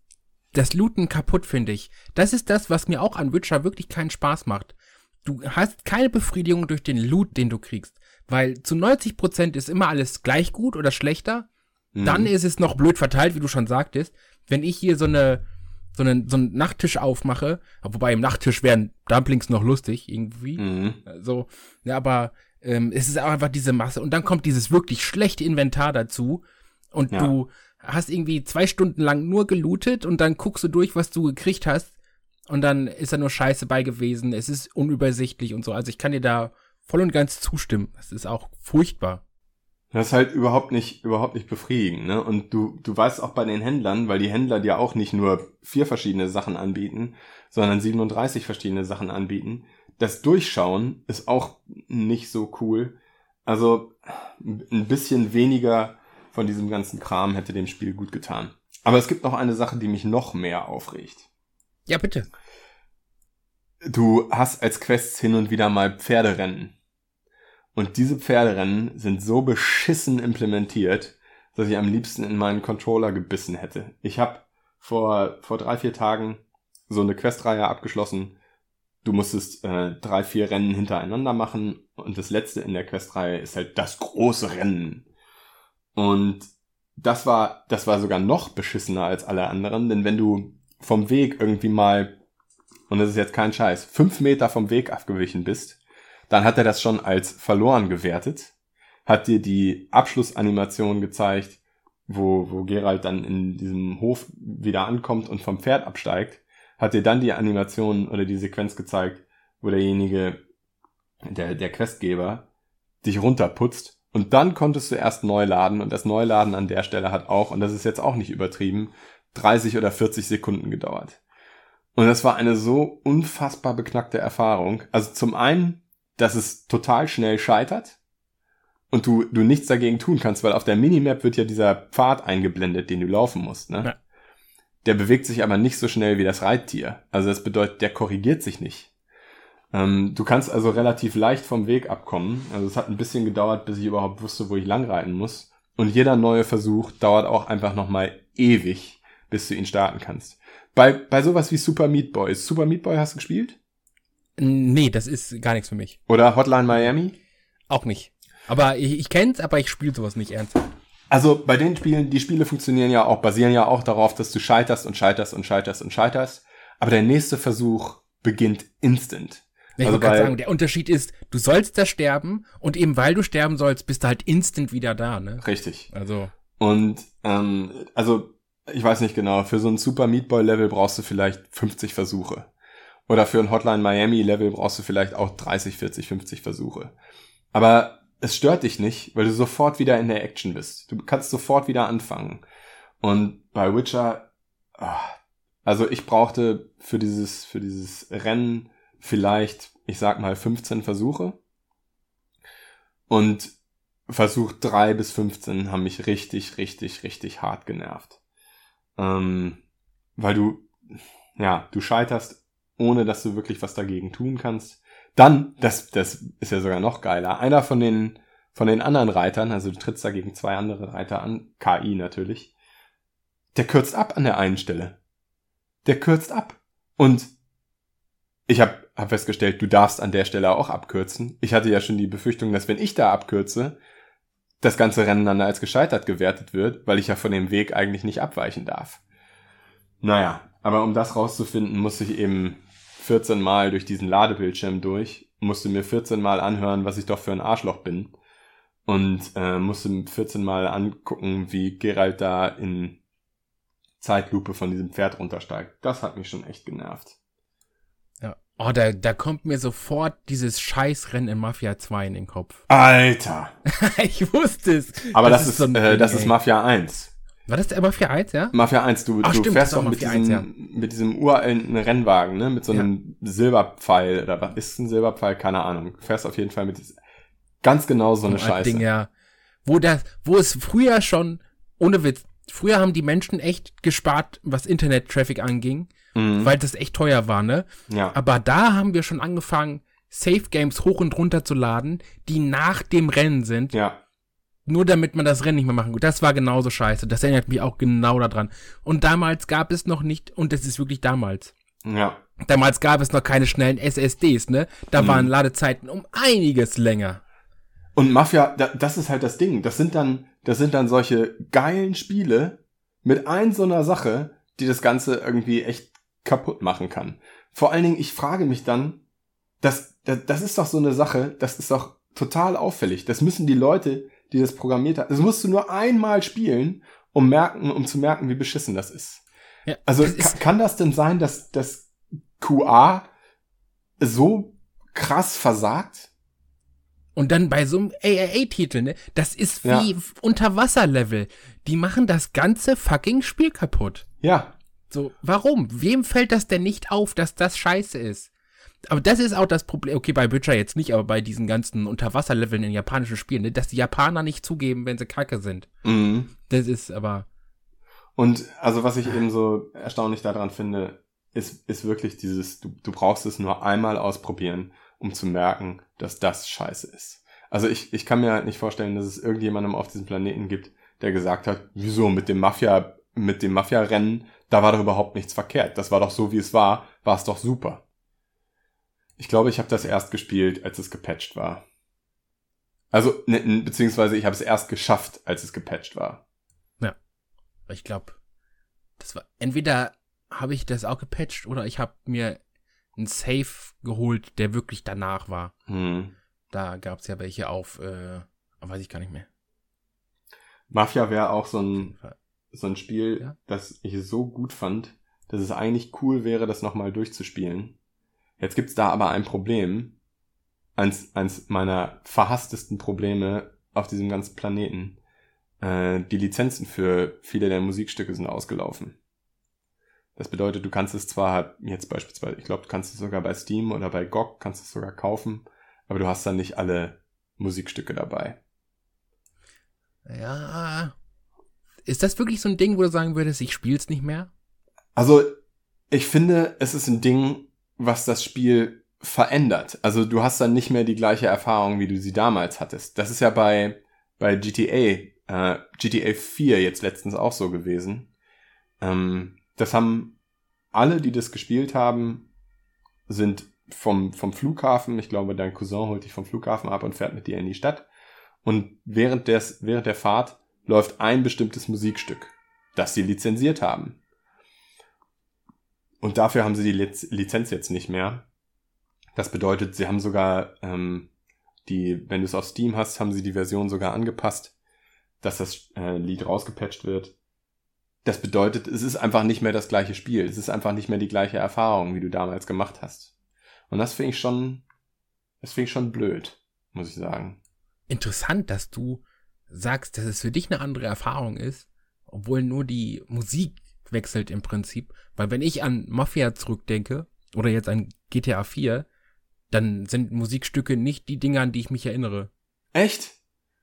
das Looten kaputt, finde ich. Das ist das, was mir auch an Witcher wirklich keinen Spaß macht. Du hast keine Befriedigung durch den Loot, den du kriegst. Weil zu 90% ist immer alles gleich gut oder schlechter. Mhm. Dann ist es noch blöd verteilt, wie du schon sagtest. Wenn ich hier so eine, so einen, so einen Nachttisch aufmache, wobei im Nachttisch wären Dumplings noch lustig, irgendwie. Mhm. So, ja, aber ähm, es ist auch einfach diese Masse. Und dann kommt dieses wirklich schlechte Inventar dazu und ja. du hast irgendwie zwei Stunden lang nur gelootet und dann guckst du durch, was du gekriegt hast und dann ist da nur Scheiße bei gewesen. Es ist unübersichtlich und so. Also ich kann dir da voll und ganz zustimmen. Das ist auch furchtbar. Das ist halt überhaupt nicht, überhaupt nicht befriedigend, ne? Und du, du weißt auch bei den Händlern, weil die Händler dir auch nicht nur vier verschiedene Sachen anbieten, sondern 37 verschiedene Sachen anbieten. Das Durchschauen ist auch nicht so cool. Also ein bisschen weniger von diesem ganzen Kram hätte dem Spiel gut getan. Aber es gibt noch eine Sache, die mich noch mehr aufregt. Ja, bitte. Du hast als Quests hin und wieder mal Pferderennen. Und diese Pferderennen sind so beschissen implementiert, dass ich am liebsten in meinen Controller gebissen hätte. Ich habe vor, vor drei, vier Tagen so eine Questreihe abgeschlossen. Du musstest äh, drei, vier Rennen hintereinander machen und das letzte in der Questreihe ist halt das große Rennen. Und das war, das war sogar noch beschissener als alle anderen, denn wenn du vom Weg irgendwie mal, und das ist jetzt kein Scheiß, fünf Meter vom Weg abgewichen bist, dann hat er das schon als verloren gewertet, hat dir die Abschlussanimation gezeigt, wo, wo Gerald dann in diesem Hof wieder ankommt und vom Pferd absteigt, hat dir dann die Animation oder die Sequenz gezeigt, wo derjenige, der, der Questgeber, dich runterputzt. Und dann konntest du erst neu laden und das Neuladen an der Stelle hat auch, und das ist jetzt auch nicht übertrieben, 30 oder 40 Sekunden gedauert. Und das war eine so unfassbar beknackte Erfahrung. Also zum einen, dass es total schnell scheitert und du, du nichts dagegen tun kannst, weil auf der Minimap wird ja dieser Pfad eingeblendet, den du laufen musst. Ne? Ja. Der bewegt sich aber nicht so schnell wie das Reittier. Also das bedeutet, der korrigiert sich nicht. Ähm, du kannst also relativ leicht vom Weg abkommen. Also es hat ein bisschen gedauert, bis ich überhaupt wusste, wo ich langreiten muss. Und jeder neue Versuch dauert auch einfach nochmal ewig, bis du ihn starten kannst. Bei, bei sowas wie Super Meat Boy. Super Meat Boy hast du gespielt? Nee, das ist gar nichts für mich. Oder Hotline Miami? Auch nicht. Aber ich, ich kenn's, aber ich spiele sowas nicht ernsthaft. Also bei den Spielen, die Spiele funktionieren ja auch, basieren ja auch darauf, dass du scheiterst und scheiterst und scheiterst und scheiterst. Aber der nächste Versuch beginnt instant. Ich also wollte sagen, der Unterschied ist, du sollst da sterben und eben weil du sterben sollst, bist du halt instant wieder da, ne? Richtig. Also. Und ähm, also ich weiß nicht genau, für so ein Super Meat Boy Level brauchst du vielleicht 50 Versuche. Oder für ein Hotline Miami Level brauchst du vielleicht auch 30, 40, 50 Versuche. Aber es stört dich nicht, weil du sofort wieder in der Action bist. Du kannst sofort wieder anfangen. Und bei Witcher, ah, also ich brauchte für dieses, für dieses Rennen vielleicht, ich sag mal, 15 Versuche. Und Versuch 3 bis 15 haben mich richtig, richtig, richtig hart genervt. Ähm, weil du, ja, du scheiterst, ohne dass du wirklich was dagegen tun kannst. Dann, das, das ist ja sogar noch geiler, einer von den, von den anderen Reitern, also du trittst da gegen zwei andere Reiter an, KI natürlich, der kürzt ab an der einen Stelle. Der kürzt ab. Und ich habe hab festgestellt, du darfst an der Stelle auch abkürzen. Ich hatte ja schon die Befürchtung, dass wenn ich da abkürze, das ganze Rennen dann als gescheitert gewertet wird, weil ich ja von dem Weg eigentlich nicht abweichen darf. Naja, aber um das rauszufinden, musste ich eben 14 Mal durch diesen Ladebildschirm durch, musste mir 14 Mal anhören, was ich doch für ein Arschloch bin. Und äh, musste 14 Mal angucken, wie Gerald da in Zeitlupe von diesem Pferd runtersteigt. Das hat mich schon echt genervt. Ja. Oh, da, da kommt mir sofort dieses Scheißrennen in Mafia 2 in den Kopf. Alter! ich wusste es. Aber das, das ist, ist so äh, das ist Mafia 1. War das der Mafia 1, ja? Mafia 1, du, Ach, du stimmt, fährst doch mit diesem, 1, ja. mit diesem uralten Rennwagen, ne? Mit so einem ja. Silberpfeil oder was ist ein Silberpfeil? Keine Ahnung. Du fährst auf jeden Fall mit diesem, ganz genau so eine so Scheiße. Ding, ja. Wo das, wo es früher schon, ohne Witz, früher haben die Menschen echt gespart, was Internet-Traffic anging, mhm. weil das echt teuer war, ne? Ja. Aber da haben wir schon angefangen, Safe Games hoch und runter zu laden, die nach dem Rennen sind. Ja nur damit man das Rennen nicht mehr machen kann. Das war genauso scheiße. Das erinnert mich auch genau daran. Und damals gab es noch nicht, und das ist wirklich damals. Ja. Damals gab es noch keine schnellen SSDs, ne? Da mhm. waren Ladezeiten um einiges länger. Und Mafia, das ist halt das Ding. Das sind dann, das sind dann solche geilen Spiele mit ein so einer Sache, die das Ganze irgendwie echt kaputt machen kann. Vor allen Dingen, ich frage mich dann, das, das, das ist doch so eine Sache, das ist doch total auffällig. Das müssen die Leute, die das programmiert hat. Das musst du nur einmal spielen, um merken, um zu merken, wie beschissen das ist. Ja, also das kann das denn sein, dass das QA so krass versagt? Und dann bei so einem AAA-Titel, ne? Das ist wie ja. Unterwasserlevel. Die machen das ganze fucking Spiel kaputt. Ja. So, warum? Wem fällt das denn nicht auf, dass das scheiße ist? Aber das ist auch das Problem, okay, bei Witcher jetzt nicht, aber bei diesen ganzen Unterwasserleveln in japanischen Spielen, ne, dass die Japaner nicht zugeben, wenn sie kacke sind. Mhm. Das ist aber. Und also was ich eben so erstaunlich daran finde, ist, ist wirklich dieses, du, du brauchst es nur einmal ausprobieren, um zu merken, dass das scheiße ist. Also ich, ich kann mir halt nicht vorstellen, dass es irgendjemandem auf diesem Planeten gibt, der gesagt hat, wieso mit dem Mafia, mit dem Mafia-Rennen, da war doch überhaupt nichts verkehrt. Das war doch so, wie es war, war es doch super. Ich glaube, ich habe das erst gespielt, als es gepatcht war. Also, ne, beziehungsweise ich habe es erst geschafft, als es gepatcht war. Ja. Ich glaube, das war entweder habe ich das auch gepatcht oder ich habe mir einen Safe geholt, der wirklich danach war. Hm. Da gab es ja welche auf, äh, weiß ich gar nicht mehr. Mafia wäre auch so ein, so ein Spiel, ja? das ich so gut fand, dass es eigentlich cool wäre, das nochmal durchzuspielen. Jetzt gibt's da aber ein Problem. eins, eins meiner verhasstesten Probleme auf diesem ganzen Planeten. Äh, die Lizenzen für viele der Musikstücke sind ausgelaufen. Das bedeutet, du kannst es zwar jetzt beispielsweise, ich glaube, du kannst es sogar bei Steam oder bei GOG, kannst es sogar kaufen, aber du hast dann nicht alle Musikstücke dabei. Ja. Ist das wirklich so ein Ding, wo du sagen würdest, ich spiel's nicht mehr? Also, ich finde, es ist ein Ding, was das Spiel verändert. Also, du hast dann nicht mehr die gleiche Erfahrung, wie du sie damals hattest. Das ist ja bei, bei GTA, äh, GTA 4 jetzt letztens auch so gewesen. Ähm, das haben alle, die das gespielt haben, sind vom, vom Flughafen, ich glaube, dein Cousin holt dich vom Flughafen ab und fährt mit dir in die Stadt. Und während, des, während der Fahrt läuft ein bestimmtes Musikstück, das sie lizenziert haben. Und dafür haben sie die Liz Lizenz jetzt nicht mehr. Das bedeutet, sie haben sogar ähm, die, wenn du es auf Steam hast, haben sie die Version sogar angepasst, dass das äh, Lied rausgepatcht wird. Das bedeutet, es ist einfach nicht mehr das gleiche Spiel. Es ist einfach nicht mehr die gleiche Erfahrung, wie du damals gemacht hast. Und das finde ich schon, das finde ich schon blöd, muss ich sagen. Interessant, dass du sagst, dass es für dich eine andere Erfahrung ist, obwohl nur die Musik wechselt im Prinzip. Weil wenn ich an Mafia zurückdenke, oder jetzt an GTA 4, dann sind Musikstücke nicht die Dinge, an die ich mich erinnere. Echt?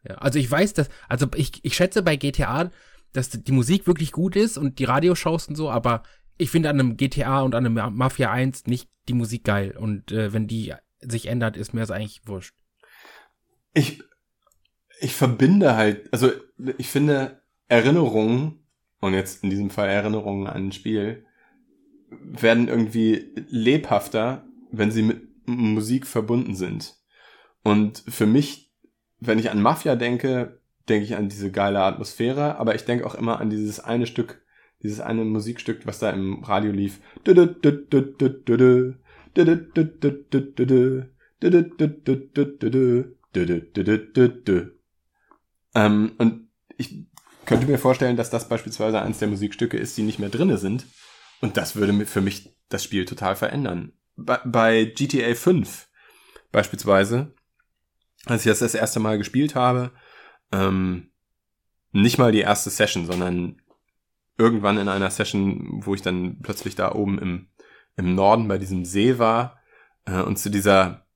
Ja, also ich weiß, dass, also ich, ich schätze bei GTA, dass die Musik wirklich gut ist und die Radioshows und so, aber ich finde an einem GTA und an einem Mafia 1 nicht die Musik geil. Und äh, wenn die sich ändert, ist mir das eigentlich wurscht. Ich, ich verbinde halt, also ich finde Erinnerungen, und jetzt in diesem Fall Erinnerungen an ein Spiel, werden irgendwie lebhafter, wenn sie mit Musik verbunden sind. Und für mich, wenn ich an Mafia denke, denke ich an diese geile Atmosphäre, aber ich denke auch immer an dieses eine Stück, dieses eine Musikstück, was da im Radio lief. Ähm, und ich könnte mir vorstellen, dass das beispielsweise eins der Musikstücke ist, die nicht mehr drinne sind. Und das würde für mich das Spiel total verändern. Bei, bei GTA 5 beispielsweise, als ich das das erste Mal gespielt habe, ähm, nicht mal die erste Session, sondern irgendwann in einer Session, wo ich dann plötzlich da oben im, im Norden bei diesem See war äh, und zu dieser,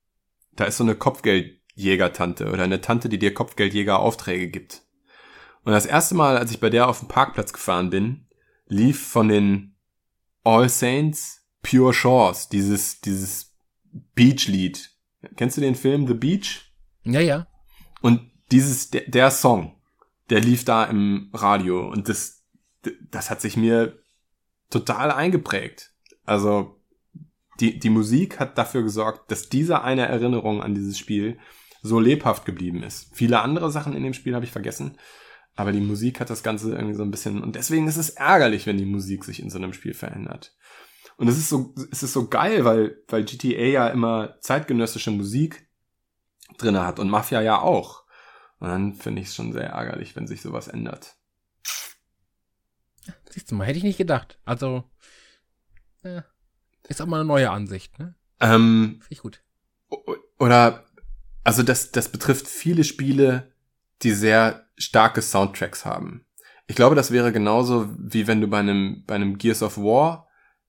da ist so eine Kopfgeldjäger-Tante oder eine Tante, die dir Kopfgeldjäger-Aufträge gibt. Und das erste Mal, als ich bei der auf dem Parkplatz gefahren bin, lief von den All Saints Pure Shores, dieses, dieses Beach-Lied. Kennst du den Film The Beach? Ja, ja. Und dieses, der, der Song, der lief da im Radio und das, das hat sich mir total eingeprägt. Also, die, die Musik hat dafür gesorgt, dass diese eine Erinnerung an dieses Spiel so lebhaft geblieben ist. Viele andere Sachen in dem Spiel habe ich vergessen, aber die Musik hat das Ganze irgendwie so ein bisschen, und deswegen ist es ärgerlich, wenn die Musik sich in so einem Spiel verändert. Und es ist so, es ist so geil, weil, weil GTA ja immer zeitgenössische Musik drinne hat und Mafia ja auch. Und dann finde ich es schon sehr ärgerlich, wenn sich sowas ändert. Siehst du mal, hätte ich nicht gedacht. Also, ja, ist auch mal eine neue Ansicht, ne? Ähm, Finde ich gut. Oder, also das, das betrifft viele Spiele, die sehr starke Soundtracks haben. Ich glaube, das wäre genauso, wie wenn du bei einem, bei einem Gears of War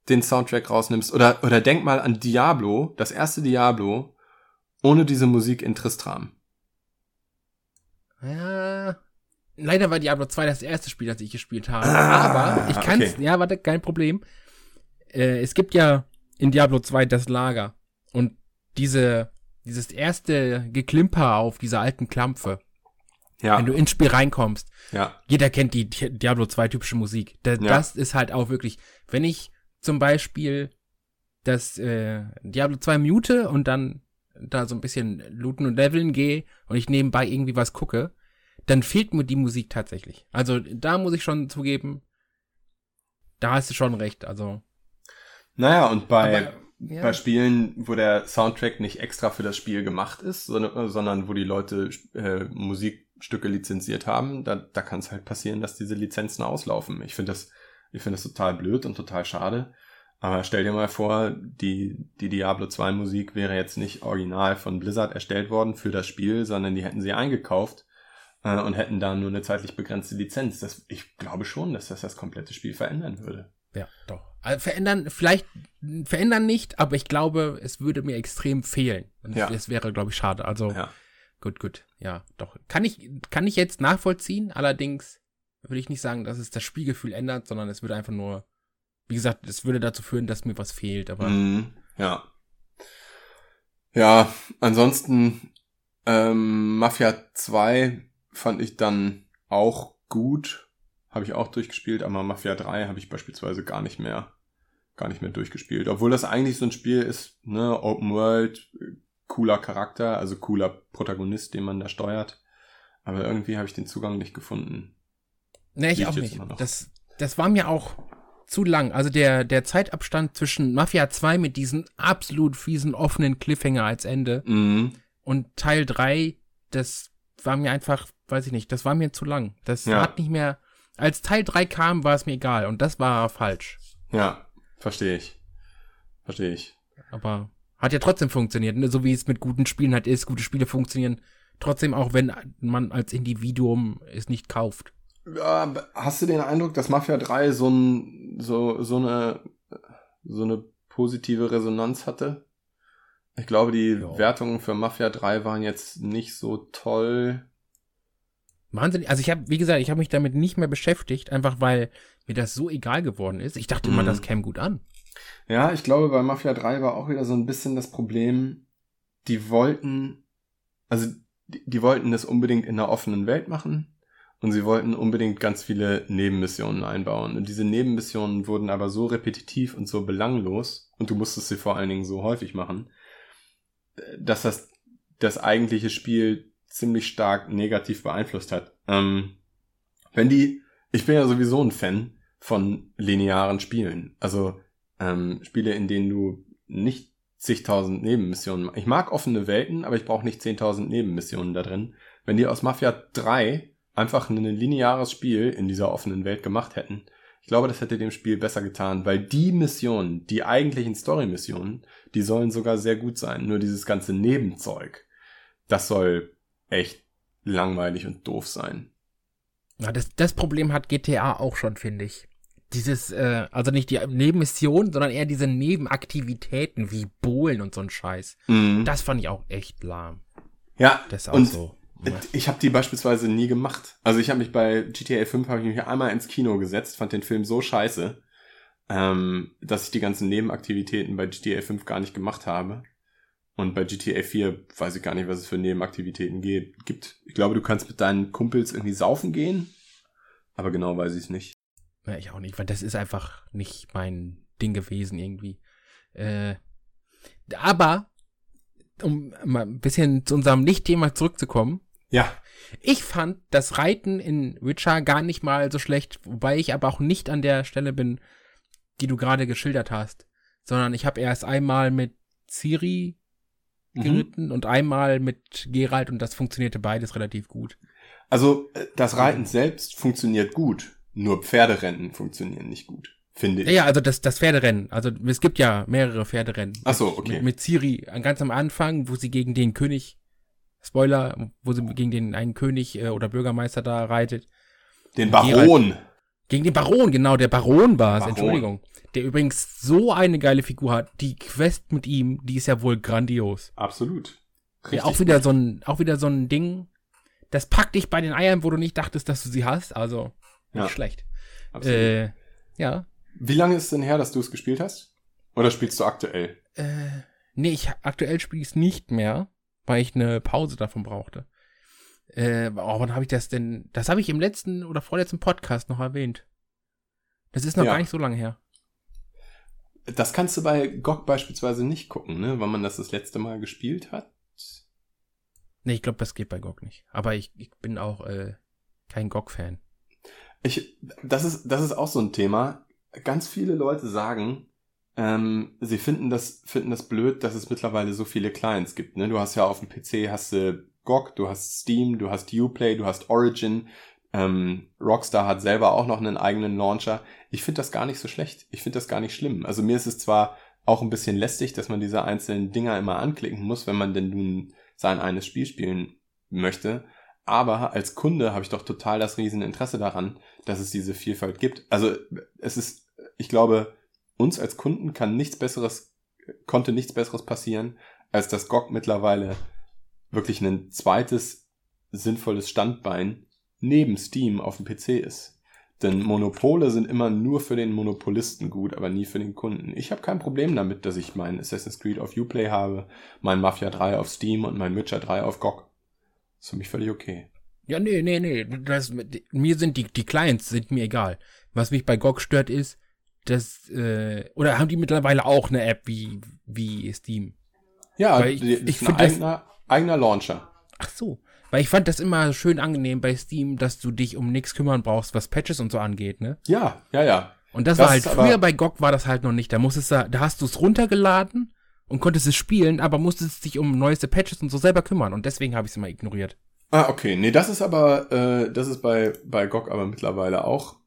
den Soundtrack rausnimmst. Oder, oder denk mal an Diablo, das erste Diablo, ohne diese Musik in Tristram. Ja. Leider war Diablo 2 das erste Spiel, das ich gespielt habe. Ah, aber ich kann es, okay. ja, warte, kein Problem. Äh, es gibt ja in Diablo 2 das Lager. Und diese, dieses erste Geklimper auf dieser alten Klampfe. Ja. Wenn du ins Spiel reinkommst. Ja. Jeder kennt die Diablo 2 typische Musik. Das, ja. das ist halt auch wirklich, wenn ich zum Beispiel das äh, Diablo 2 mute und dann da so ein bisschen looten und leveln gehe und ich nebenbei irgendwie was gucke, dann fehlt mir die Musik tatsächlich. Also da muss ich schon zugeben, da hast du schon recht. Also. Naja, und bei, aber, ja. bei Spielen, wo der Soundtrack nicht extra für das Spiel gemacht ist, sondern, sondern wo die Leute äh, Musikstücke lizenziert haben, da, da kann es halt passieren, dass diese Lizenzen auslaufen. Ich finde das, ich finde das total blöd und total schade. Aber stell dir mal vor, die, die Diablo 2 Musik wäre jetzt nicht original von Blizzard erstellt worden für das Spiel, sondern die hätten sie eingekauft äh, und hätten da nur eine zeitlich begrenzte Lizenz. Das, ich glaube schon, dass das das komplette Spiel verändern würde. Ja, doch. Also verändern, vielleicht verändern nicht, aber ich glaube, es würde mir extrem fehlen. Und Ja. das wäre, glaube ich, schade. Also, Ja. Gut, gut. Ja, doch. Kann ich, kann ich jetzt nachvollziehen. Allerdings würde ich nicht sagen, dass es das Spielgefühl ändert, sondern es würde einfach nur, wie gesagt, es würde dazu führen, dass mir was fehlt. Aber Mhm, ja. Ja, ansonsten ähm, Mafia 2 fand ich dann auch gut. Habe ich auch durchgespielt, aber Mafia 3 habe ich beispielsweise gar nicht mehr, gar nicht mehr durchgespielt. Obwohl das eigentlich so ein Spiel ist, ne, Open World, cooler Charakter, also cooler Protagonist, den man da steuert. Aber irgendwie habe ich den Zugang nicht gefunden. Ne, ich Liegt auch nicht. Das, das war mir auch zu lang. Also der, der Zeitabstand zwischen Mafia 2 mit diesem absolut fiesen offenen Cliffhanger als Ende Mhm. und Teil 3, das war mir einfach, weiß ich nicht, das war mir zu lang. Das Ja. hat nicht mehr, als Teil 3 kam, war es mir egal und das war falsch. Ja, verstehe ich. Verstehe ich. Aber hat ja trotzdem funktioniert, ne? so wie es mit guten Spielen halt ist. Gute Spiele funktionieren trotzdem auch, wenn man als Individuum es nicht kauft. Hast du den Eindruck, dass Mafia 3 so, ein, so, so, eine, so eine positive Resonanz hatte? Ich glaube, die Ja. Wertungen für Mafia 3 waren jetzt nicht so toll. Wahnsinn. Also ich habe, wie gesagt, ich habe mich damit nicht mehr beschäftigt, einfach weil mir das so egal geworden ist. Ich dachte immer, Mhm. das käme gut an. Ja, ich glaube, bei Mafia 3 war auch wieder so ein bisschen das Problem, die wollten, also die, die wollten das unbedingt in einer offenen Welt machen und sie wollten unbedingt ganz viele Nebenmissionen einbauen. Und diese Nebenmissionen wurden aber so repetitiv und so belanglos und du musstest sie vor allen Dingen so häufig machen, dass das das eigentliche Spiel ziemlich stark negativ beeinflusst hat. Ähm, wenn die, ich bin ja sowieso ein Fan von linearen Spielen. Also ähm, Spiele, in denen du nicht zigtausend Nebenmissionen Ich mag offene Welten, aber ich brauche nicht 10.000 Nebenmissionen da drin. Wenn die aus Mafia 3 einfach ein lineares Spiel in dieser offenen Welt gemacht hätten, ich glaube, das hätte dem Spiel besser getan, weil die Missionen, die eigentlichen Story-Missionen, die sollen sogar sehr gut sein. Nur dieses ganze Nebenzeug, das soll echt langweilig und doof sein. Ja, das, das Problem hat GTA auch schon, finde ich. Dieses, äh, also nicht die Nebenmission, sondern eher diese Nebenaktivitäten wie Bohlen und so ein Scheiß. Mhm. Das fand ich auch echt lahm. ja, Das ist auch und so. Ich habe die beispielsweise nie gemacht. Also ich habe mich bei GTA 5 habe ich mich einmal ins Kino gesetzt, fand den Film so scheiße, ähm, dass ich die ganzen Nebenaktivitäten bei GTA 5 gar nicht gemacht habe. Und bei GTA 4 weiß ich gar nicht, was es für Nebenaktivitäten geht, gibt. Ich glaube, du kannst mit deinen Kumpels irgendwie saufen gehen, aber genau weiß ich es nicht. Ja, ich auch nicht, weil das ist einfach nicht mein Ding gewesen irgendwie. Äh, aber, um mal ein bisschen zu unserem Nicht-Thema zurückzukommen, Ja, ich fand das Reiten in Witcher gar nicht mal so schlecht, wobei ich aber auch nicht an der Stelle bin, die du gerade geschildert hast, sondern ich habe erst einmal mit Ciri Mhm. geritten und einmal mit Geralt und das funktionierte beides relativ gut. Also äh, das Reiten selbst funktioniert gut, nur Pferderennen funktionieren nicht gut, finde ich. Ja, ja, also das, das Pferderennen. Also es gibt ja mehrere Pferderennen. Ach so, okay. Mit, mit Ciri ganz am Anfang, wo sie gegen den König, Spoiler, wo sie gegen den einen König äh, oder Bürgermeister da reitet. Den Geralt- Baron. Gegen den Baron, genau, der Baron war es. Entschuldigung. Der übrigens so eine geile Figur hat. Die Quest mit ihm, die ist ja wohl grandios. Absolut. Ja, auch wieder so ein, auch wieder so ein Ding, das packt dich bei den Eiern, wo du nicht dachtest, dass du sie hast. Also, nicht Ja. schlecht. Absolut. Äh, ja. Wie lange ist es denn her, dass du es gespielt hast? Oder spielst du aktuell? Äh, nee, ich aktuell spiele ich es nicht mehr, weil ich eine Pause davon brauchte. Äh, oh, wann habe ich das denn? Das habe ich im letzten oder vorletzten Podcast noch erwähnt. Das ist noch Ja. gar nicht so lange her. Das kannst du bei GOG beispielsweise nicht gucken, ne? Wann man das das letzte Mal gespielt hat. Nee, ich glaube, das geht bei GOG nicht. Aber ich, ich bin auch äh, kein GOG-Fan. Ich, das ist, das ist auch so ein Thema. Ganz viele Leute sagen, ähm, sie finden das, finden das blöd, dass es mittlerweile so viele Clients gibt. Ne? Du hast ja auf dem PC hast du GOG, du hast Steam, du hast Uplay, du hast Origin. Ähm, Rockstar hat selber auch noch einen eigenen Launcher. Ich finde das gar nicht so schlecht. Ich finde das gar nicht schlimm. Also mir ist es zwar auch ein bisschen lästig, dass man diese einzelnen Dinger immer anklicken muss, wenn man denn nun sein eines Spiel spielen möchte. Aber als Kunde habe ich doch total das Rieseninteresse daran, dass es diese Vielfalt gibt. Also es ist, ich glaube, uns als Kunden kann nichts besseres, konnte nichts besseres passieren, als dass GOG mittlerweile wirklich ein zweites sinnvolles Standbein neben Steam auf dem PC ist. Denn Monopole sind immer nur für den Monopolisten gut, aber nie für den Kunden. Ich habe kein Problem damit, dass ich mein Assassin's Creed auf Uplay habe, mein Mafia 3 auf Steam und mein Witcher 3 auf GOG. Ist für mich völlig okay. Ja, nee, nee, nee. Das, mir sind die, die Clients sind mir egal. Was mich bei GOG stört ist, dass, äh, oder haben die mittlerweile auch eine App wie, wie Steam? Ja, Weil ich, ich finde eigener, eigener Launcher. Ach so. Weil ich fand das immer schön angenehm bei Steam, dass du dich um nichts kümmern brauchst, was Patches und so angeht, ne? Ja, ja, ja. Und das, das war halt früher bei GOG war das halt noch nicht. Da musstest du, da hast du es runtergeladen und konntest es spielen, aber musstest dich um neueste Patches und so selber kümmern. Und deswegen habe ich es immer ignoriert. Ah, okay. Nee, das ist aber, äh, das ist bei, bei GOG aber mittlerweile auch,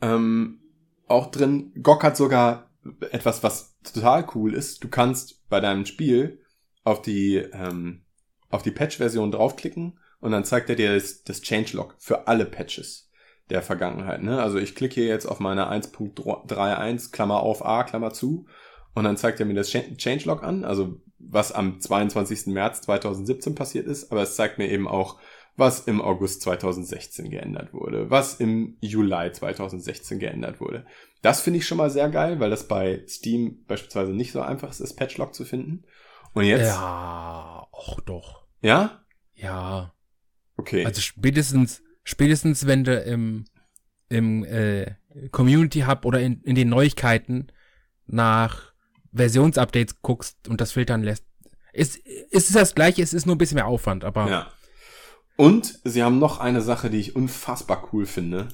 ähm, auch drin. GOG hat sogar etwas, was total cool ist. Du kannst bei deinem Spiel auf die, ähm, auf die Patch-Version draufklicken und dann zeigt er dir das, das Changelog für alle Patches der Vergangenheit. Ne? Also ich klicke hier jetzt auf meine 1.31, Klammer auf A, Klammer zu, und dann zeigt er mir das Changelog an, also was am 22. März 2017 passiert ist, aber es zeigt mir eben auch, was im August 2016 geändert wurde, was im Juli 2016 geändert wurde. Das finde ich schon mal sehr geil, weil das bei Steam beispielsweise nicht so einfach ist, das Patchlog zu finden. Und jetzt? Ja, auch doch. Ja? Ja. Okay. Also spätestens, spätestens wenn du im, im äh, Community Hub oder in, in den Neuigkeiten nach Versionsupdates guckst und das filtern lässt, ist, ist es das gleiche, es ist nur ein bisschen mehr Aufwand, aber. Ja. Und sie haben noch eine Sache, die ich unfassbar cool finde.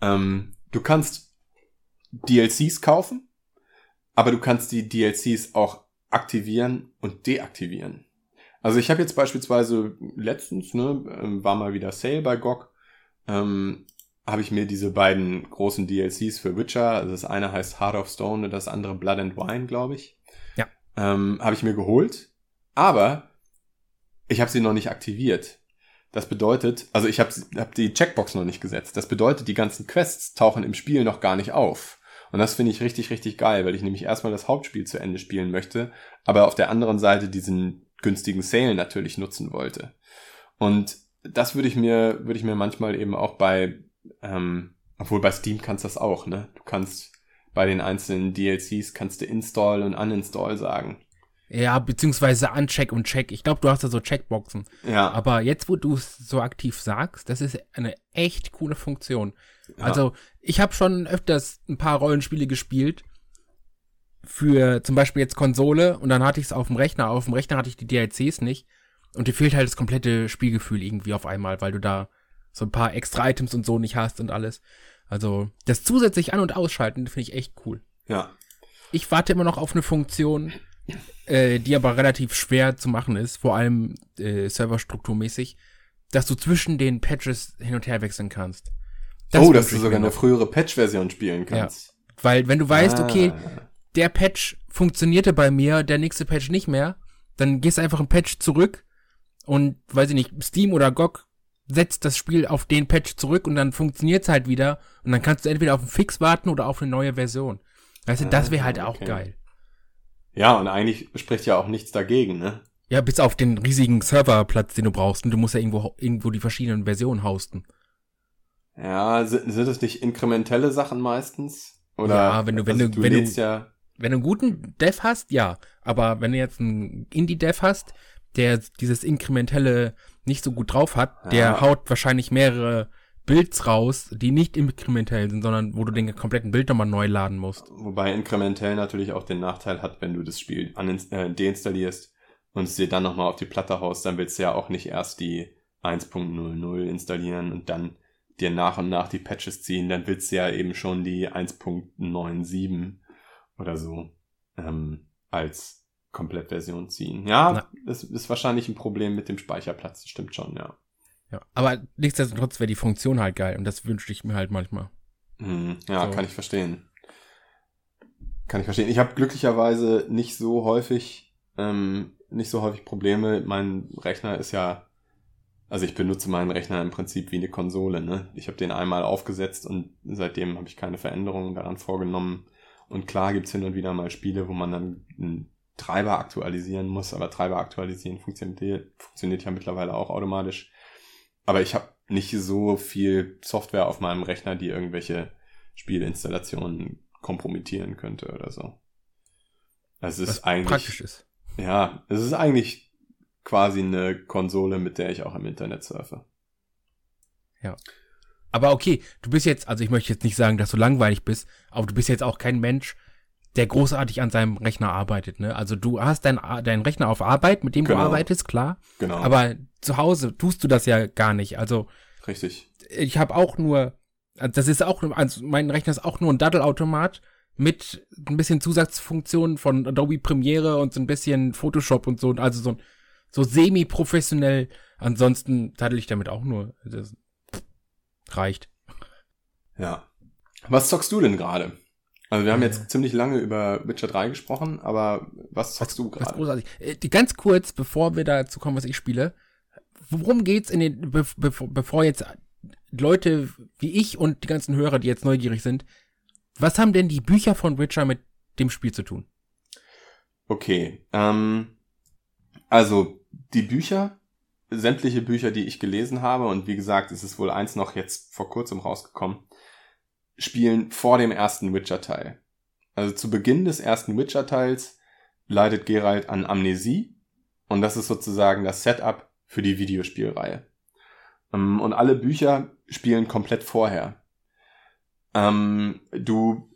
Ähm, du kannst DLCs kaufen, aber du kannst die DLCs auch aktivieren und deaktivieren. Also ich habe jetzt beispielsweise letztens, ne, ähm, war mal wieder Sale bei GOG, ähm, habe ich mir diese beiden großen DLCs für Witcher, also das eine heißt Heart of Stone und das andere Blood and Wine, glaube ich. Ja. Ähm, habe ich mir geholt, aber ich habe sie noch nicht aktiviert. Das bedeutet, also ich habe hab die Checkbox noch nicht gesetzt. Das bedeutet, die ganzen Quests tauchen im Spiel noch gar nicht auf. Und das finde ich richtig, richtig geil, weil ich nämlich erstmal das Hauptspiel zu Ende spielen möchte, aber auf der anderen Seite diesen günstigen Sale natürlich nutzen wollte. Und das würde ich mir, würde ich mir manchmal eben auch bei, ähm, obwohl bei Steam kannst du das auch, ne? Du kannst bei den einzelnen DLCs kannst du Install und Uninstall sagen. Ja, beziehungsweise Uncheck und Check. Ich glaube, du hast da so Checkboxen. Ja. Aber jetzt, wo du es so aktiv sagst, das ist eine echt coole Funktion. Ja. Also, ich habe schon öfters ein paar Rollenspiele gespielt, für zum Beispiel jetzt Konsole und dann hatte ich es auf dem Rechner. Auf dem Rechner hatte ich die DLCs nicht. Und dir fehlt halt das komplette Spielgefühl irgendwie auf einmal, weil du da so ein paar extra Items und so nicht hast und alles. Also, das zusätzlich an- und ausschalten, finde ich echt cool. Ja. Ich warte immer noch auf eine Funktion, äh, die aber relativ schwer zu machen ist, vor allem äh, serverstrukturmäßig, dass du zwischen den Patches hin und her wechseln kannst. Das oh, dass du sogar eine frühere Patch-Version spielen kannst. Ja. Weil, wenn du weißt, ah. okay, der Patch funktionierte bei mir, der nächste Patch nicht mehr, dann gehst du einfach ein Patch zurück und, weiß ich nicht, Steam oder GOG setzt das Spiel auf den Patch zurück und dann funktioniert's halt wieder und dann kannst du entweder auf einen Fix warten oder auf eine neue Version. Weißt du, das wäre halt okay. auch geil. Ja, und eigentlich spricht ja auch nichts dagegen, ne? Ja, bis auf den riesigen Serverplatz, den du brauchst und du musst ja irgendwo, irgendwo die verschiedenen Versionen hosten. Ja, sind, sind das nicht inkrementelle Sachen meistens? Oder ja, wenn du, wenn also du, wenn du, ja wenn du einen guten Dev hast, ja. Aber wenn du jetzt einen Indie-Dev hast, der dieses Inkrementelle nicht so gut drauf hat, ja. der haut wahrscheinlich mehrere Builds raus, die nicht inkrementell sind, sondern wo du den kompletten Bild nochmal neu laden musst. Wobei inkrementell natürlich auch den Nachteil hat, wenn du das Spiel äh, deinstallierst und es dir dann nochmal auf die Platte haust, dann willst du ja auch nicht erst die 1.00 installieren und dann dir nach und nach die Patches ziehen, dann willst du ja eben schon die 1.97 oder so ähm, als Komplettversion ziehen. Ja, Na. das ist wahrscheinlich ein Problem mit dem Speicherplatz, das stimmt schon, ja. Ja, aber nichtsdestotrotz wäre die Funktion halt geil und das wünschte ich mir halt manchmal. Hm, ja, so. kann ich verstehen. Kann ich verstehen. Ich habe glücklicherweise nicht so häufig, ähm, nicht so häufig Probleme. Mein Rechner ist ja, also ich benutze meinen Rechner im Prinzip wie eine Konsole. Ne? Ich habe den einmal aufgesetzt und seitdem habe ich keine Veränderungen daran vorgenommen. Und klar gibt's hin und wieder mal Spiele, wo man dann einen Treiber aktualisieren muss, aber Treiber aktualisieren funktioniert, funktioniert ja mittlerweile auch automatisch. Aber ich habe nicht so viel Software auf meinem Rechner, die irgendwelche Spielinstallationen kompromittieren könnte oder so. Also es ist eigentlich praktisch ist. Ja, es ist eigentlich quasi eine Konsole, mit der ich auch im Internet surfe. Ja. Aber okay, du bist jetzt, also ich möchte jetzt nicht sagen, dass du langweilig bist, aber du bist jetzt auch kein Mensch, der großartig an seinem Rechner arbeitet, ne? Also du hast deinen dein Rechner auf Arbeit, mit dem genau. du arbeitest, klar. Genau. Aber zu Hause tust du das ja gar nicht. Also richtig. Ich habe auch nur, das ist auch, also mein Rechner ist auch nur ein Daddelautomat mit ein bisschen Zusatzfunktionen von Adobe Premiere und so ein bisschen Photoshop und so, also so, so semi-professionell. Ansonsten daddel ich damit auch nur. Das reicht. Ja. Was zockst du denn gerade? Also wir haben jetzt ziemlich lange über Witcher 3 gesprochen, aber was zockst du gerade? großartig. Äh, ganz kurz, bevor wir dazu kommen, was ich spiele, worum geht's in den, bevor, bevor jetzt Leute wie ich und die ganzen Hörer, die jetzt neugierig sind, was haben denn die Bücher von Witcher mit dem Spiel zu tun? Okay, ähm, also die Bücher, sämtliche Bücher, die ich gelesen habe, und wie gesagt, es ist wohl eins noch jetzt vor kurzem rausgekommen, spielen vor dem ersten Witcher-Teil. Also zu Beginn des ersten Witcher-Teils leidet Geralt an Amnesie und das ist sozusagen das Setup für die Videospielreihe. Ähm, und alle Bücher spielen komplett vorher. Ähm, du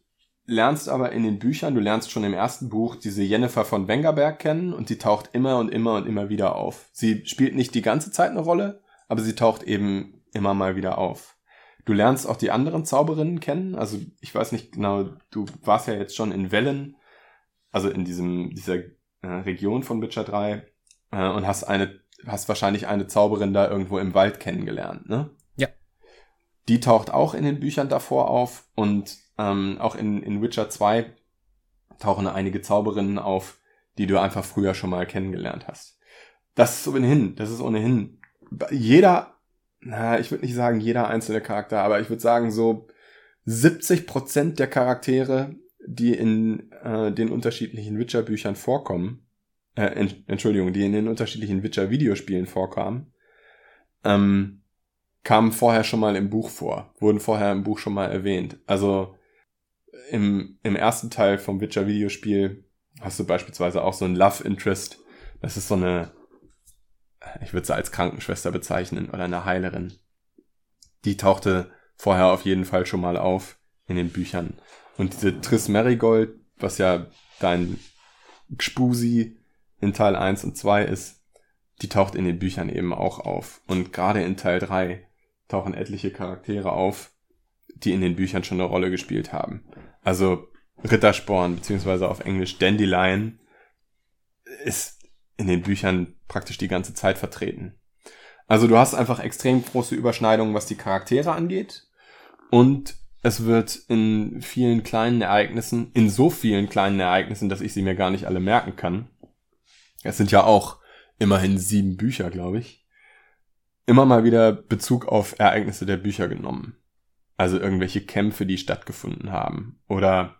lernst aber in den Büchern, du lernst schon im ersten Buch diese Jennifer von Wengerberg kennen und die taucht immer und immer und immer wieder auf. Sie spielt nicht die ganze Zeit eine Rolle, aber sie taucht eben immer mal wieder auf. Du lernst auch die anderen Zauberinnen kennen. Also ich weiß nicht genau, du warst ja jetzt schon in Wellen, also in diesem, dieser äh, Region von Witcher 3 äh, und hast eine, hast wahrscheinlich eine Zauberin da irgendwo im Wald kennengelernt, ne? Ja. Die taucht auch in den Büchern davor auf und ähm, auch in, in Witcher 2 tauchen einige Zauberinnen auf, die du einfach früher schon mal kennengelernt hast. Das ist ohnehin, das ist ohnehin jeder na, ich würde nicht sagen jeder einzelne Charakter, aber ich würde sagen so 70 Prozent der Charaktere, die in äh, den unterschiedlichen Witcher-Büchern vorkommen, äh, Entschuldigung, die in den unterschiedlichen Witcher-Videospielen vorkamen, ähm, kamen vorher schon mal im Buch vor, wurden vorher im Buch schon mal erwähnt. Also im, im ersten Teil vom Witcher-Videospiel hast du beispielsweise auch so ein Love Interest. Das ist so eine ich würde sie als Krankenschwester bezeichnen oder eine Heilerin. Die tauchte vorher auf jeden Fall schon mal auf in den Büchern. Und diese Triss Marigold, was ja dein Gspusi in Teil 1 und 2 ist, die taucht in den Büchern eben auch auf. Und gerade in Teil 3 tauchen etliche Charaktere auf, die in den Büchern schon eine Rolle gespielt haben. Also Rittersporn, beziehungsweise auf Englisch Dandelion, ist in den Büchern praktisch die ganze Zeit vertreten. Also du hast einfach extrem große Überschneidungen, was die Charaktere angeht. Und es wird in vielen kleinen Ereignissen, in so vielen kleinen Ereignissen, dass ich sie mir gar nicht alle merken kann. Es sind ja auch immerhin sieben Bücher, glaube ich. Immer mal wieder Bezug auf Ereignisse der Bücher genommen. Also irgendwelche Kämpfe, die stattgefunden haben. Oder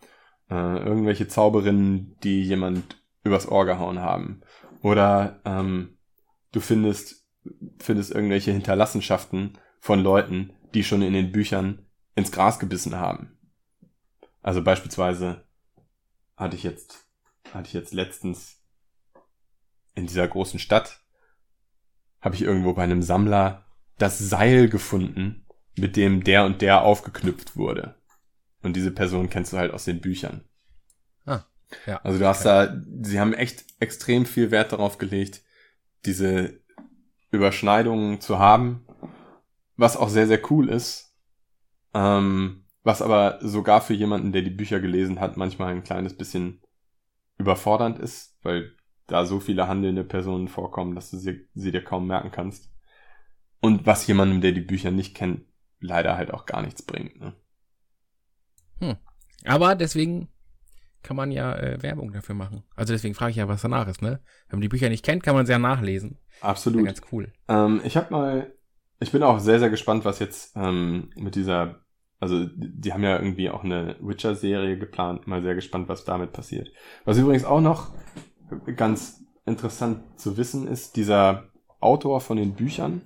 äh, irgendwelche Zauberinnen, die jemand übers Ohr gehauen haben. Oder ähm, du findest, findest irgendwelche Hinterlassenschaften von Leuten, die schon in den Büchern ins Gras gebissen haben. Also beispielsweise hatte ich jetzt, hatte ich jetzt letztens in dieser großen Stadt, habe ich irgendwo bei einem Sammler das Seil gefunden, mit dem der und der aufgeknüpft wurde. Und diese Person kennst du halt aus den Büchern. Ja, also du hast okay. da, sie haben echt extrem viel Wert darauf gelegt, diese Überschneidungen zu haben, was auch sehr, sehr cool ist. Ähm, was aber sogar für jemanden, der die Bücher gelesen hat, manchmal ein kleines bisschen überfordernd ist, weil da so viele handelnde Personen vorkommen, dass du sie, sie dir kaum merken kannst. und was jemandem, der die Bücher nicht kennt, leider halt auch gar nichts bringt. Ne? Hm. Aber deswegen kann man ja äh, Werbung dafür machen. Also deswegen frage ich ja, was danach ist, ne? Wenn man die Bücher nicht kennt, kann man sie ja nachlesen. Absolut. ganz cool. Ähm, ich habe mal, ich bin auch sehr, sehr gespannt, was jetzt ähm, mit dieser, also die haben ja irgendwie auch eine Witcher-Serie geplant, mal sehr gespannt, was damit passiert. Was übrigens auch noch ganz interessant zu wissen ist, dieser Autor von den Büchern,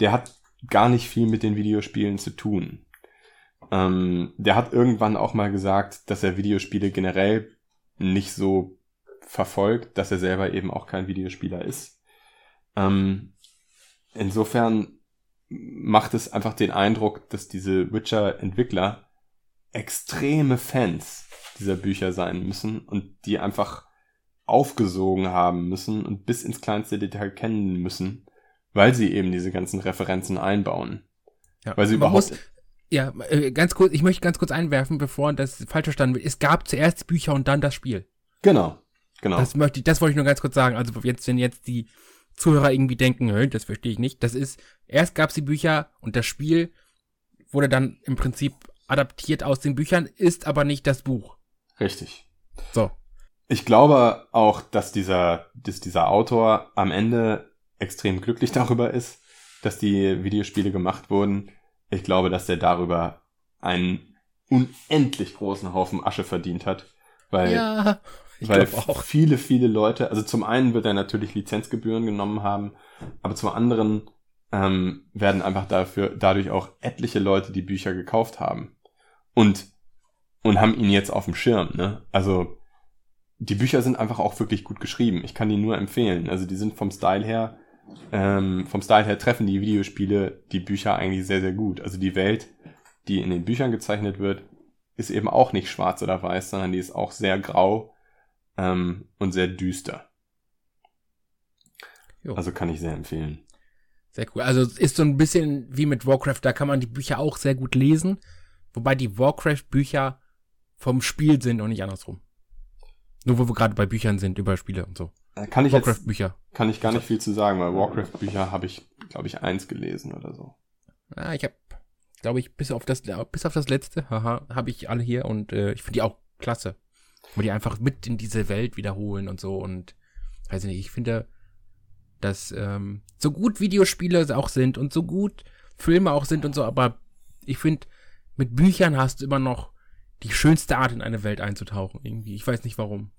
der hat gar nicht viel mit den Videospielen zu tun. Ähm, der hat irgendwann auch mal gesagt, dass er Videospiele generell nicht so verfolgt, dass er selber eben auch kein Videospieler ist. Ähm, insofern macht es einfach den Eindruck, dass diese Witcher-Entwickler extreme Fans dieser Bücher sein müssen und die einfach aufgesogen haben müssen und bis ins kleinste Detail kennen müssen, weil sie eben diese ganzen Referenzen einbauen. Ja, Weil sie überhaupt- muss, ja, äh, ganz kurz, ich möchte ganz kurz einwerfen, bevor das falsch verstanden wird. Es gab zuerst die Bücher und dann das Spiel. Genau, genau. Das möchte ich, das wollte ich nur ganz kurz sagen. Also jetzt, wenn jetzt die Zuhörer irgendwie denken, "Hä, das verstehe ich nicht, das ist, erst gab es die Bücher und das Spiel wurde dann im Prinzip adaptiert aus den Büchern, ist aber nicht das Buch. Richtig. So. Ich glaube auch, dass dieser, dass dieser Autor am Ende extrem glücklich darüber ist, dass die Videospiele gemacht wurden. Ich glaube, dass der darüber einen unendlich großen Haufen Asche verdient hat, weil, ja, weil viele, viele Leute, also zum einen wird er natürlich Lizenzgebühren genommen haben, aber zum anderen ähm, werden einfach dafür, dadurch auch etliche Leute die Bücher gekauft haben und, und haben ihn jetzt auf dem Schirm, ne? Also, die Bücher sind einfach auch wirklich gut geschrieben. Ich kann die nur empfehlen. Also die sind vom Style her, ähm, vom Style her treffen die Videospiele die Bücher eigentlich sehr, sehr gut. Also die Welt, die in den Büchern gezeichnet wird, ist eben auch nicht schwarz oder weiß, sondern die ist auch sehr grau ähm, und sehr düster. Jo. Also kann ich sehr empfehlen. Sehr cool. Also es ist so ein bisschen wie mit Warcraft, da kann man die Bücher auch sehr gut lesen, wobei die Warcraft-Bücher vom Spiel sind und nicht andersrum. Nur wo wir gerade bei Büchern sind, über Spiele und so. Äh, Kann ich jetzt, Warcraft-Bücher. kann ich gar nicht viel zu sagen, weil Warcraft-Bücher habe ich, glaube ich, eins gelesen oder so. Ja, ich habe, glaube ich, bis auf das, bis auf das letzte, haha, habe ich alle hier und äh, ich finde die auch klasse. Wo die einfach mit in diese Welt wiederholen und so und weiß ich nicht, ich finde, dass ähm, so gut Videospiele auch sind und so gut Filme auch sind und so, aber ich finde, mit Büchern hast du immer noch die schönste Art in eine Welt einzutauchen irgendwie. Ich weiß nicht warum.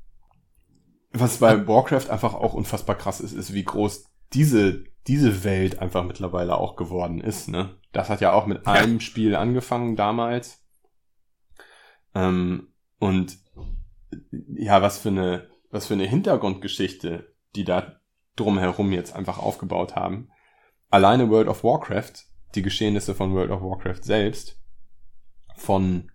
Was bei Warcraft einfach auch unfassbar krass ist, ist, wie groß diese, diese Welt einfach mittlerweile auch geworden ist, ne? Das hat ja auch mit einem Spiel angefangen damals. Ähm, und ja, was für eine, was für eine Hintergrundgeschichte, die da drumherum jetzt einfach aufgebaut haben. Alleine World of Warcraft, die Geschehnisse von World of Warcraft selbst, von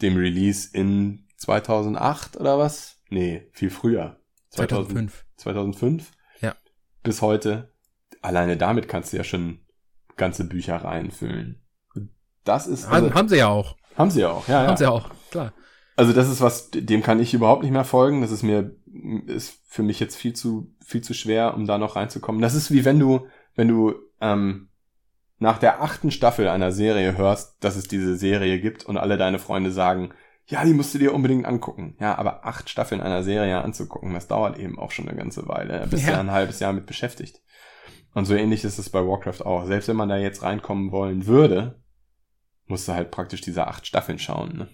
dem Release in 2008 oder was? Nee, viel früher. 2005. 2005 Ja. bis heute. Alleine damit kannst du ja schon ganze Büchereien füllen. Das ist, also, haben, haben sie ja auch. haben sie ja auch, ja, Haben ja. sie ja auch, klar. Also das ist was, dem kann ich überhaupt nicht mehr folgen. Das ist mir, ist für mich jetzt viel zu, viel zu schwer, um da noch reinzukommen. Das ist wie wenn du, wenn du ähm, nach der achten Staffel einer Serie hörst, dass es diese Serie gibt und alle deine Freunde sagen, ja, die musst du dir unbedingt angucken. Ja, aber acht Staffeln einer Serie anzugucken, das dauert eben auch schon eine ganze Weile. Da bist du Ja. ja ein halbes Jahr mit beschäftigt. Und so ähnlich ist es bei Warcraft auch. Selbst wenn man da jetzt reinkommen wollen würde, musst du halt praktisch diese acht Staffeln schauen. Ne?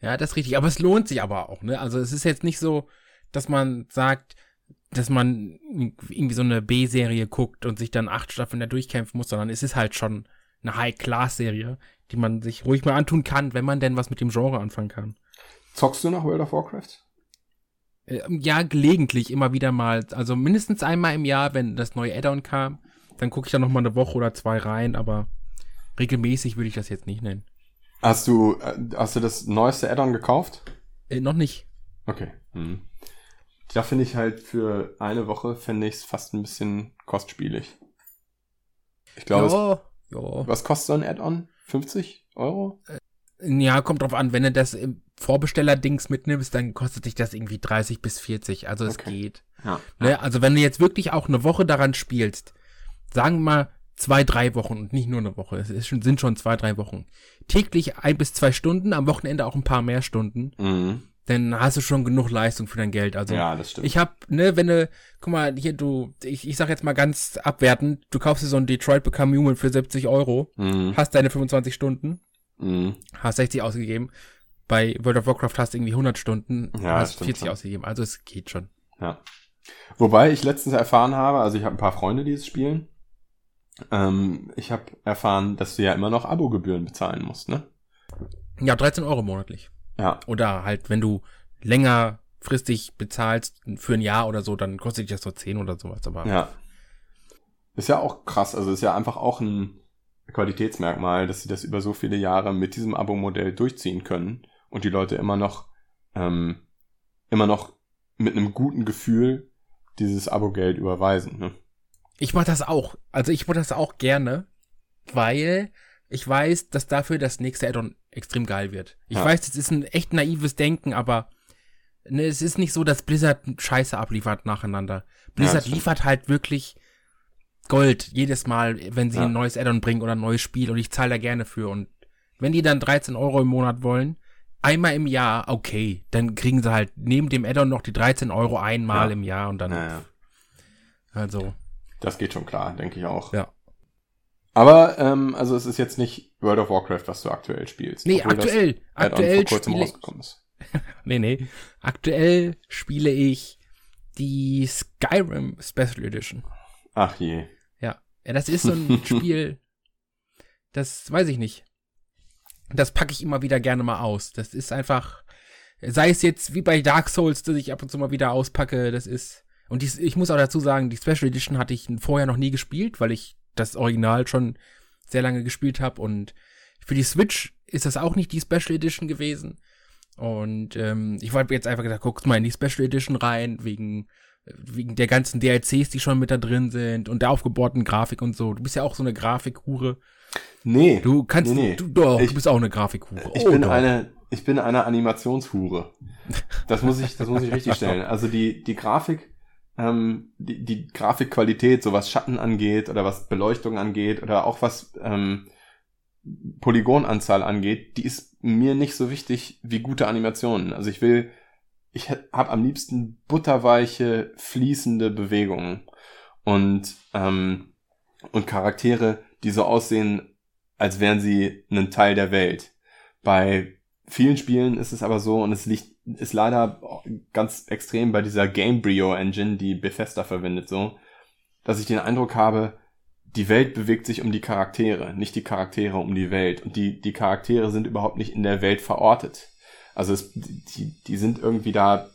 Ja, das ist richtig. Aber es lohnt sich aber auch, ne? Also es ist jetzt nicht so, dass man sagt, dass man irgendwie so eine B-Serie guckt und sich dann acht Staffeln da durchkämpfen muss, sondern es ist halt schon eine High-Class-Serie, die man sich ruhig mal antun kann, wenn man denn was mit dem Genre anfangen kann. Zockst du noch World of Warcraft? Äh, Ja, gelegentlich immer wieder mal. Also mindestens einmal im Jahr, wenn das neue Add-on kam, dann gucke ich da noch mal eine Woche oder zwei rein, aber regelmäßig würde ich das jetzt nicht nennen. Hast du, äh, hast du das neueste Add-on gekauft? Äh, noch nicht. Okay. Mhm. Da finde ich halt für eine Woche fände ich es fast ein bisschen kostspielig. Ich glaube, ja, was kostet so ein Add-on? 50 Euro? Ja, kommt drauf an, wenn du das im Vorbesteller-Dings mitnimmst, dann kostet dich das irgendwie 30 bis 40. Also es Okay. geht. Ja. Ne? Also wenn du jetzt wirklich auch eine Woche daran spielst, sagen wir mal, zwei, drei Wochen und nicht nur eine Woche. Es ist schon, sind schon zwei, drei Wochen. Täglich ein bis zwei Stunden, am Wochenende auch ein paar mehr Stunden. Mhm. Dann hast du schon genug Leistung für dein Geld. Also Ja, das stimmt. ich hab, ne, wenn du, guck mal, hier du, ich, ich sag jetzt mal ganz abwertend, du kaufst dir so ein Detroit Become Human für 70 Euro, mhm. hast deine 25 Stunden, Mhm. hast 60 ausgegeben. Bei World of Warcraft hast du irgendwie 100 Stunden, Ja, hast stimmt 40 schon. ausgegeben. Also es geht schon. Ja. Wobei ich letztens erfahren habe, also ich habe ein paar Freunde, die es spielen. Ähm, ich habe erfahren, dass du ja immer noch Abogebühren bezahlen musst, ne? Ja, 13 Euro monatlich. Ja. Oder halt, wenn du längerfristig bezahlst für ein Jahr oder so, dann kostet dich das so 10 oder sowas. Aber Ja. Ist ja auch krass, also ist ja einfach auch ein Qualitätsmerkmal, dass sie das über so viele Jahre mit diesem Abo-Modell durchziehen können und die Leute immer noch, ähm, immer noch mit einem guten Gefühl dieses Abo-Geld überweisen. Ne? ich mach das auch. Also ich mach das auch gerne, weil ich weiß, dass dafür das nächste Addon extrem geil wird. Ich Ja. weiß, das ist ein echt naives Denken, aber ne, es ist nicht so, dass Blizzard Scheiße abliefert nacheinander. Blizzard stimmt. liefert halt wirklich Gold jedes Mal, wenn sie Ja. ein neues Addon bringen oder ein neues Spiel und ich zahle da gerne für. Und wenn die dann 13 Euro im Monat wollen, einmal im Jahr, okay, dann kriegen sie halt neben dem Addon noch die 13 Euro einmal Ja. im Jahr und dann, also, das geht schon klar, denke ich auch. ja. Aber, ähm, also es ist jetzt nicht World of Warcraft, was du aktuell spielst. Nee, aktuell, Add-on aktuell spiele nee, nee, aktuell spiele ich die Skyrim Special Edition. Ach je. Ja, ja das ist so ein Spiel, das weiß ich nicht. Das packe ich immer wieder gerne mal aus. Das ist einfach, sei es jetzt wie bei Dark Souls, dass ich ab und zu mal wieder auspacke, das ist, und dies, ich muss auch dazu sagen, die Special Edition hatte ich vorher noch nie gespielt, weil ich das Original schon sehr lange gespielt habe und für die Switch ist das auch nicht die Special Edition gewesen. Und ähm, ich wollte jetzt einfach gesagt, guckst mal in die Special Edition rein, wegen, wegen der ganzen DLCs, die schon mit da drin sind und der aufgebohrten Grafik und so. Du bist ja auch so eine Grafikhure. Nee. Du kannst, Nee, nee. du doch, Ich- du bist auch eine Grafikhure. Ich Oh, bin doch. eine, ich bin eine Animationshure. Das muss ich, das muss ich richtig stellen. Also die, die Grafik, ähm, die, die Grafikqualität, so was Schatten angeht oder was Beleuchtung angeht oder auch was ähm, Polygonanzahl angeht, die ist mir nicht so wichtig wie gute Animationen. Also ich will, ich habe am liebsten butterweiche, fließende Bewegungen und ähm, und Charaktere, die so aussehen, als wären sie ein Teil der Welt. Bei vielen Spielen ist es aber so und es liegt ist leider ganz extrem bei dieser Gamebryo Engine, die Bethesda verwendet, so, dass ich den Eindruck habe, die Welt bewegt sich um die Charaktere, nicht die Charaktere um die Welt. Und die, die Charaktere sind überhaupt nicht in der Welt verortet. Also es, die, die sind irgendwie da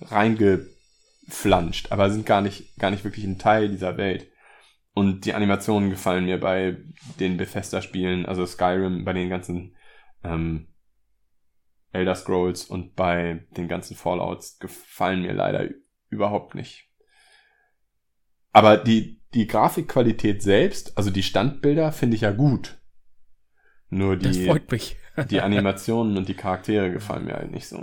reingeflanscht, aber sind gar nicht, gar nicht wirklich ein Teil dieser Welt. Und die Animationen gefallen mir bei den Bethesda-Spielen, also Skyrim, bei den ganzen ähm, Elder Scrolls und bei den ganzen Fallouts gefallen mir leider überhaupt nicht. Aber die, die Grafikqualität selbst, also die Standbilder, finde ich ja gut. Nur Das die, freut mich. die Animationen und die Charaktere gefallen mir halt nicht so.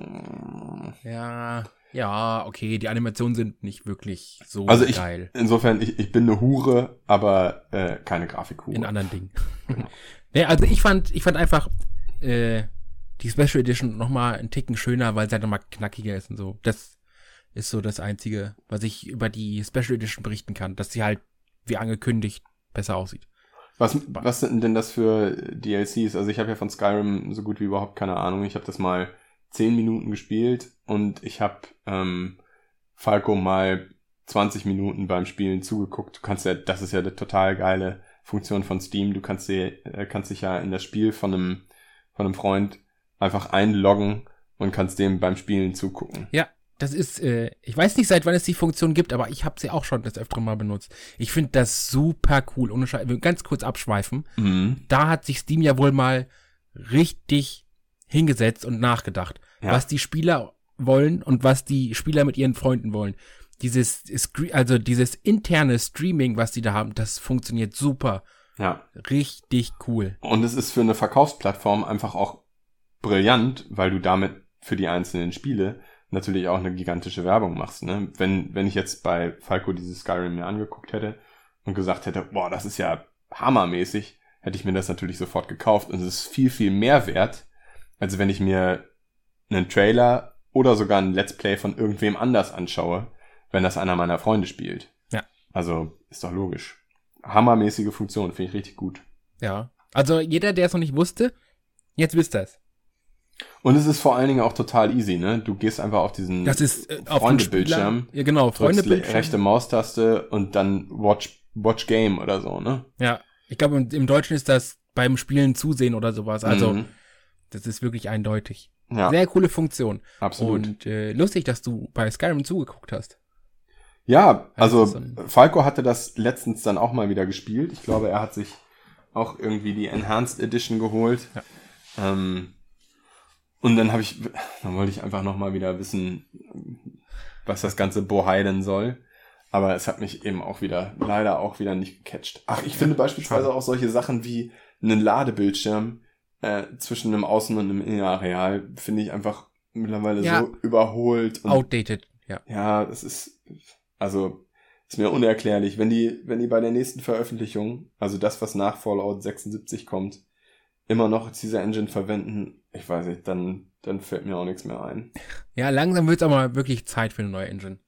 Ja, ja, okay, die Animationen sind nicht wirklich so Also ich, geil insofern, ich, ich bin eine Hure, aber äh, keine Grafikhure. in anderen Dingen. nee, also ich fand, ich fand einfach äh, die Special Edition noch mal einen Ticken schöner, weil sie halt noch mal knackiger ist und so. Das ist so das Einzige, was ich über die Special Edition berichten kann, dass sie halt, wie angekündigt, besser aussieht. Was, was sind denn das für DLCs? Also ich habe ja von Skyrim so gut wie überhaupt keine Ahnung. Ich habe das mal zehn Minuten gespielt und ich habe ähm, Falco mal 20 Minuten beim Spielen zugeguckt. Du kannst ja, das ist ja eine total geile Funktion von Steam. Du kannst, dir, äh, kannst dich ja in das Spiel von einem, von einem Freund einfach einloggen und kannst dem beim Spielen zugucken. Ja, das ist, äh, ich weiß nicht, seit wann es die Funktion gibt, aber ich habe sie auch schon das öfter mal benutzt. Ich finde das super cool. Ohne Scheiß, ich will ganz kurz abschweifen. Mhm. Da hat sich Steam ja wohl mal richtig hingesetzt und nachgedacht, Ja. was die Spieler wollen und was die Spieler mit ihren Freunden wollen. Dieses, also dieses interne Streaming, was die da haben, das funktioniert super. Ja. Richtig cool. Und es ist für eine Verkaufsplattform einfach auch brillant, weil du damit für die einzelnen Spiele natürlich auch eine gigantische Werbung machst. Ne? Wenn, wenn ich jetzt bei Falco dieses Skyrim mir angeguckt hätte und gesagt hätte, boah, das ist ja hammermäßig, hätte ich mir das natürlich sofort gekauft und es ist viel, viel mehr wert, als wenn ich mir einen Trailer oder sogar ein Let's Play von irgendwem anders anschaue, wenn das einer meiner Freunde spielt. Ja. Also ist doch logisch. Hammermäßige Funktion, finde ich richtig gut. Ja. Also jeder, der es noch nicht wusste, jetzt wisst ihr es. Und es ist vor allen Dingen auch total easy, ne? Du gehst einfach auf diesen Das ist äh, Freundebildschirm, Ja, genau, Freundebildschirm. rechte Maustaste und dann Watch, Watch Game oder so, ne? Ja. Ich glaube, im, im Deutschen ist das beim Spielen zusehen oder sowas. Also, Mhm. das ist wirklich eindeutig. ja, Sehr coole Funktion. absolut. Und äh, lustig, dass du bei Skyrim zugeguckt hast. Ja, also Falco hatte das letztens dann auch mal wieder gespielt. Ich glaube, er hat sich auch irgendwie die Enhanced Edition geholt. Ja. Ähm, und dann habe ich, dann wollte ich einfach noch mal wieder wissen, was das ganze Bohai denn soll. Aber es hat mich eben auch wieder, leider auch wieder nicht gecatcht. Ach, ich finde beispielsweise auch solche Sachen wie einen Ladebildschirm äh, zwischen einem Außen- und einem Innenareal finde ich einfach mittlerweile Ja. so überholt. Und Outdated, ja. ja, das ist, also, ist mir unerklärlich. Wenn die, wenn die bei der nächsten Veröffentlichung, also das, was nach Fallout 76 kommt, immer noch diese Engine verwenden, ich weiß nicht, dann, dann fällt mir auch nichts mehr ein. Ja, langsam wird es aber wirklich Zeit für eine neue Engine.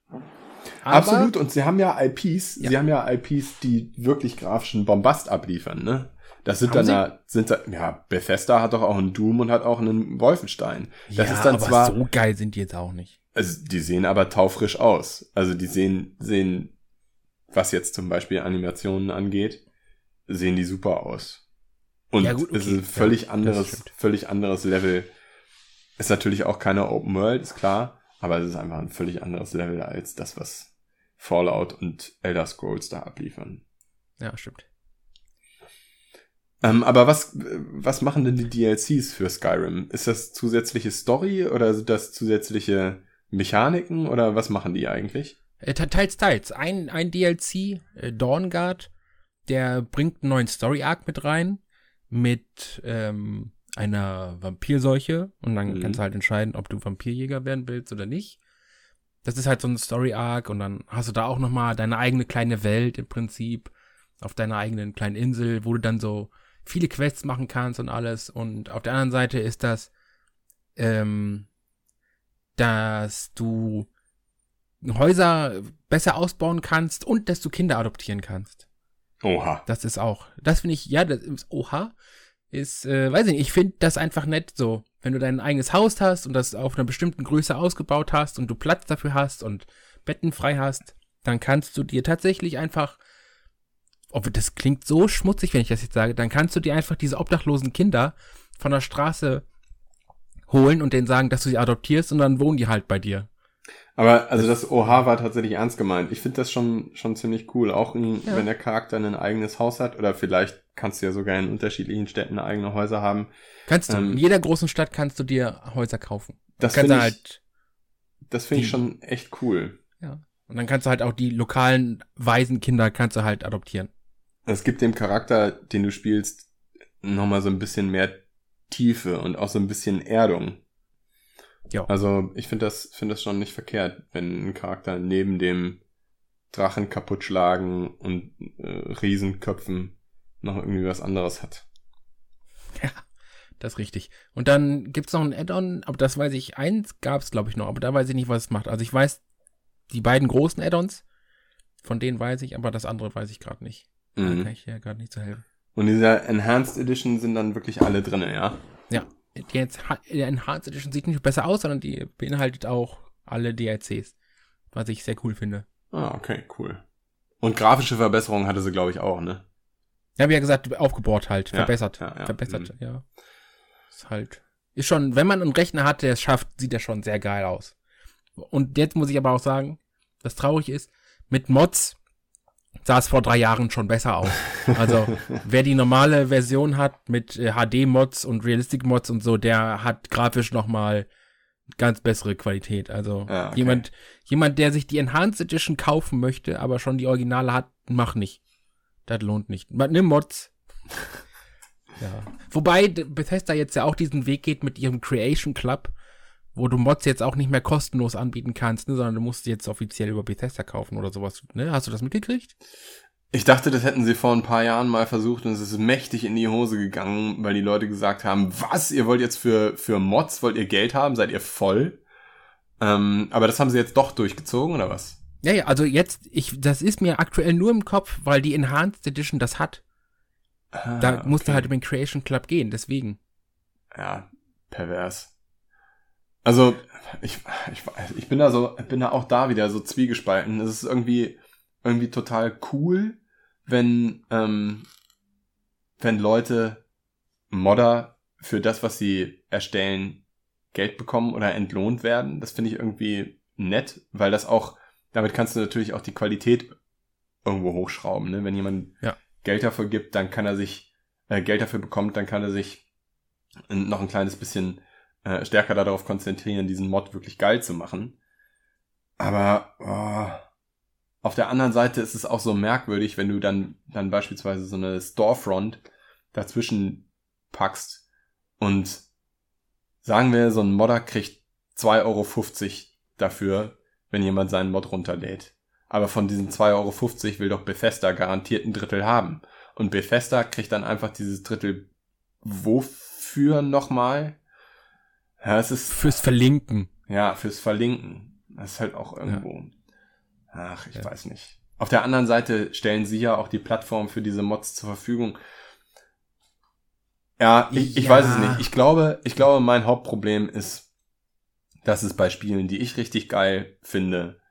Aber, Absolut, und sie haben ja IPs, Ja. sie haben ja IPs, die wirklich grafischen Bombast abliefern, ne? Das sind Haben dann da, sind da, ja, Bethesda hat doch auch einen Doom und hat auch einen Wolfenstein. Das ja, ist dann aber zwar, so geil sind die jetzt auch nicht. Also die sehen aber taufrisch aus. Also die sehen, sehen, was jetzt zum Beispiel Animationen angeht, sehen die super aus. Und Ja, gut, es ist okay. ein völlig Ja, anderes, völlig anderes Level. Ist natürlich auch keine Open World, ist klar, aber es ist einfach ein völlig anderes Level als das, was Fallout und Elder Scrolls da abliefern. Ja, stimmt. Ähm, aber was, was machen denn die DLCs für Skyrim? Ist das zusätzliche Story oder sind das zusätzliche Mechaniken oder was machen die eigentlich? Äh, te- teils, teils. Ein, ein DLC, äh, Dawnguard, der bringt einen neuen Story-Arc mit rein, mit ähm, einer Vampirseuche. Und dann Mhm. kannst du halt entscheiden, ob du Vampirjäger werden willst oder nicht. Das ist halt so ein Story-Arc und dann hast du da auch nochmal deine eigene kleine Welt im Prinzip auf deiner eigenen kleinen Insel, wo du dann so viele Quests machen kannst und alles. Und auf der anderen Seite ist das, ähm, dass du Häuser besser ausbauen kannst und dass du Kinder adoptieren kannst. Oha. Das ist auch, das finde ich, ja, das ist, oha, ist, äh, weiß ich nicht, ich finde das einfach nett so. Wenn du dein eigenes Haus hast und das auf einer bestimmten Größe ausgebaut hast und du Platz dafür hast und Betten frei hast, dann kannst du dir tatsächlich einfach, ob das klingt so schmutzig, wenn ich das jetzt sage, dann kannst du dir einfach diese obdachlosen Kinder von der Straße holen und denen sagen, dass du sie adoptierst und dann wohnen die halt bei dir. Aber also das Oha war tatsächlich ernst gemeint. Ich finde das schon, schon ziemlich cool. Auch in, Ja. wenn der Charakter ein eigenes Haus hat oder vielleicht kannst du ja sogar in unterschiedlichen Städten eigene Häuser haben. Kannst du, Ähm, in jeder großen Stadt kannst du dir Häuser kaufen. Das finde ich, halt, das finde ich schon echt cool. ja. Und dann kannst du halt auch die lokalen Waisenkinder kannst du halt adoptieren. Es gibt dem Charakter, den du spielst, nochmal so ein bisschen mehr Tiefe und auch so ein bisschen Erdung. Ja. Also ich finde das, finde das schon nicht verkehrt, wenn ein Charakter neben dem Drachen kaputt schlagen und äh, Riesenköpfen noch irgendwie was anderes hat. Ja, das ist richtig. Und dann gibt's noch ein Add-on, aber das weiß ich, eins gab's glaube ich noch, aber da weiß ich nicht, was es macht. Also ich weiß, die beiden großen Add-ons, von denen weiß ich, aber das andere weiß ich gerade nicht. Da Mhm. kann ich ja gerade nicht so helfen. Und dieser Enhanced Edition sind dann wirklich alle drinne, ja? Die jetzt, die Enhanced Edition sieht nicht besser aus, sondern die beinhaltet auch alle DLCs, was ich sehr cool finde. Ah, okay, cool. Und grafische Verbesserungen hatte sie, glaube ich, auch, ne? Ja, wie ja gesagt, aufgebohrt halt, Ja, verbessert. ja, ja. Verbessert, Mhm. ja. Ist halt. Ist schon, wenn man einen Rechner hat, der es schafft, sieht er schon sehr geil aus. Und jetzt muss ich aber auch sagen, was traurig ist, mit Mods sah es vor drei Jahren schon besser aus. Also, wer die normale Version hat mit äh, HD-Mods und Realistic-Mods und so, der hat grafisch nochmal ganz bessere Qualität. Also, Ja, okay. jemand, jemand, der sich die Enhanced Edition kaufen möchte, aber schon die Originale hat, mach nicht. Das lohnt nicht. Nimm Mods. ja. Wobei Bethesda jetzt ja auch diesen Weg geht mit ihrem Creation Club, wo du Mods jetzt auch nicht mehr kostenlos anbieten kannst, ne, sondern du musst sie jetzt offiziell über Bethesda kaufen oder sowas. Ne? Hast du das mitgekriegt? Ich dachte, das hätten sie vor ein paar Jahren mal versucht und es ist mächtig in die Hose gegangen, weil die Leute gesagt haben, was, ihr wollt jetzt für, für Mods, wollt ihr Geld haben, seid ihr voll? Ähm, aber das haben sie jetzt doch durchgezogen, oder was? Ja, ja, also jetzt, ich, das ist mir aktuell nur im Kopf, weil die Enhanced Edition das hat. Ah, da okay. musste halt über den Creation Club gehen, deswegen. Ja, pervers. Also, ich, ich, ich bin da so, bin da auch da wieder so zwiegespalten. Es ist irgendwie, irgendwie total cool, wenn, ähm, wenn Leute Modder für das, was sie erstellen, Geld bekommen oder entlohnt werden. Das finde ich irgendwie nett, weil das auch, damit kannst du natürlich auch die Qualität irgendwo hochschrauben. Ne? Wenn jemand ja. Geld dafür gibt, dann kann er sich, äh, Geld dafür bekommt, dann kann er sich noch ein kleines bisschen äh, stärker darauf konzentrieren, diesen Mod wirklich geil zu machen. Aber oh, auf der anderen Seite ist es auch so merkwürdig, wenn du dann, dann beispielsweise so eine Storefront dazwischen packst und sagen wir, so ein Modder kriegt 2,50 Euro dafür, wenn jemand seinen Mod runterlädt. Aber von diesen 2,50 Euro will doch Bethesda garantiert ein Drittel haben. Und Bethesda kriegt dann einfach dieses Drittel wofür nochmal? Ja, es ist. Fürs Verlinken. Ja, fürs Verlinken. Das ist halt auch irgendwo. Ja. Ach, ich ja. weiß nicht. Auf der anderen Seite stellen sie ja auch die Plattform für diese Mods zur Verfügung. Ja, ich, ich ja. weiß es nicht. Ich glaube, ich glaube, mein Hauptproblem ist, dass es bei Spielen, die ich richtig geil finde,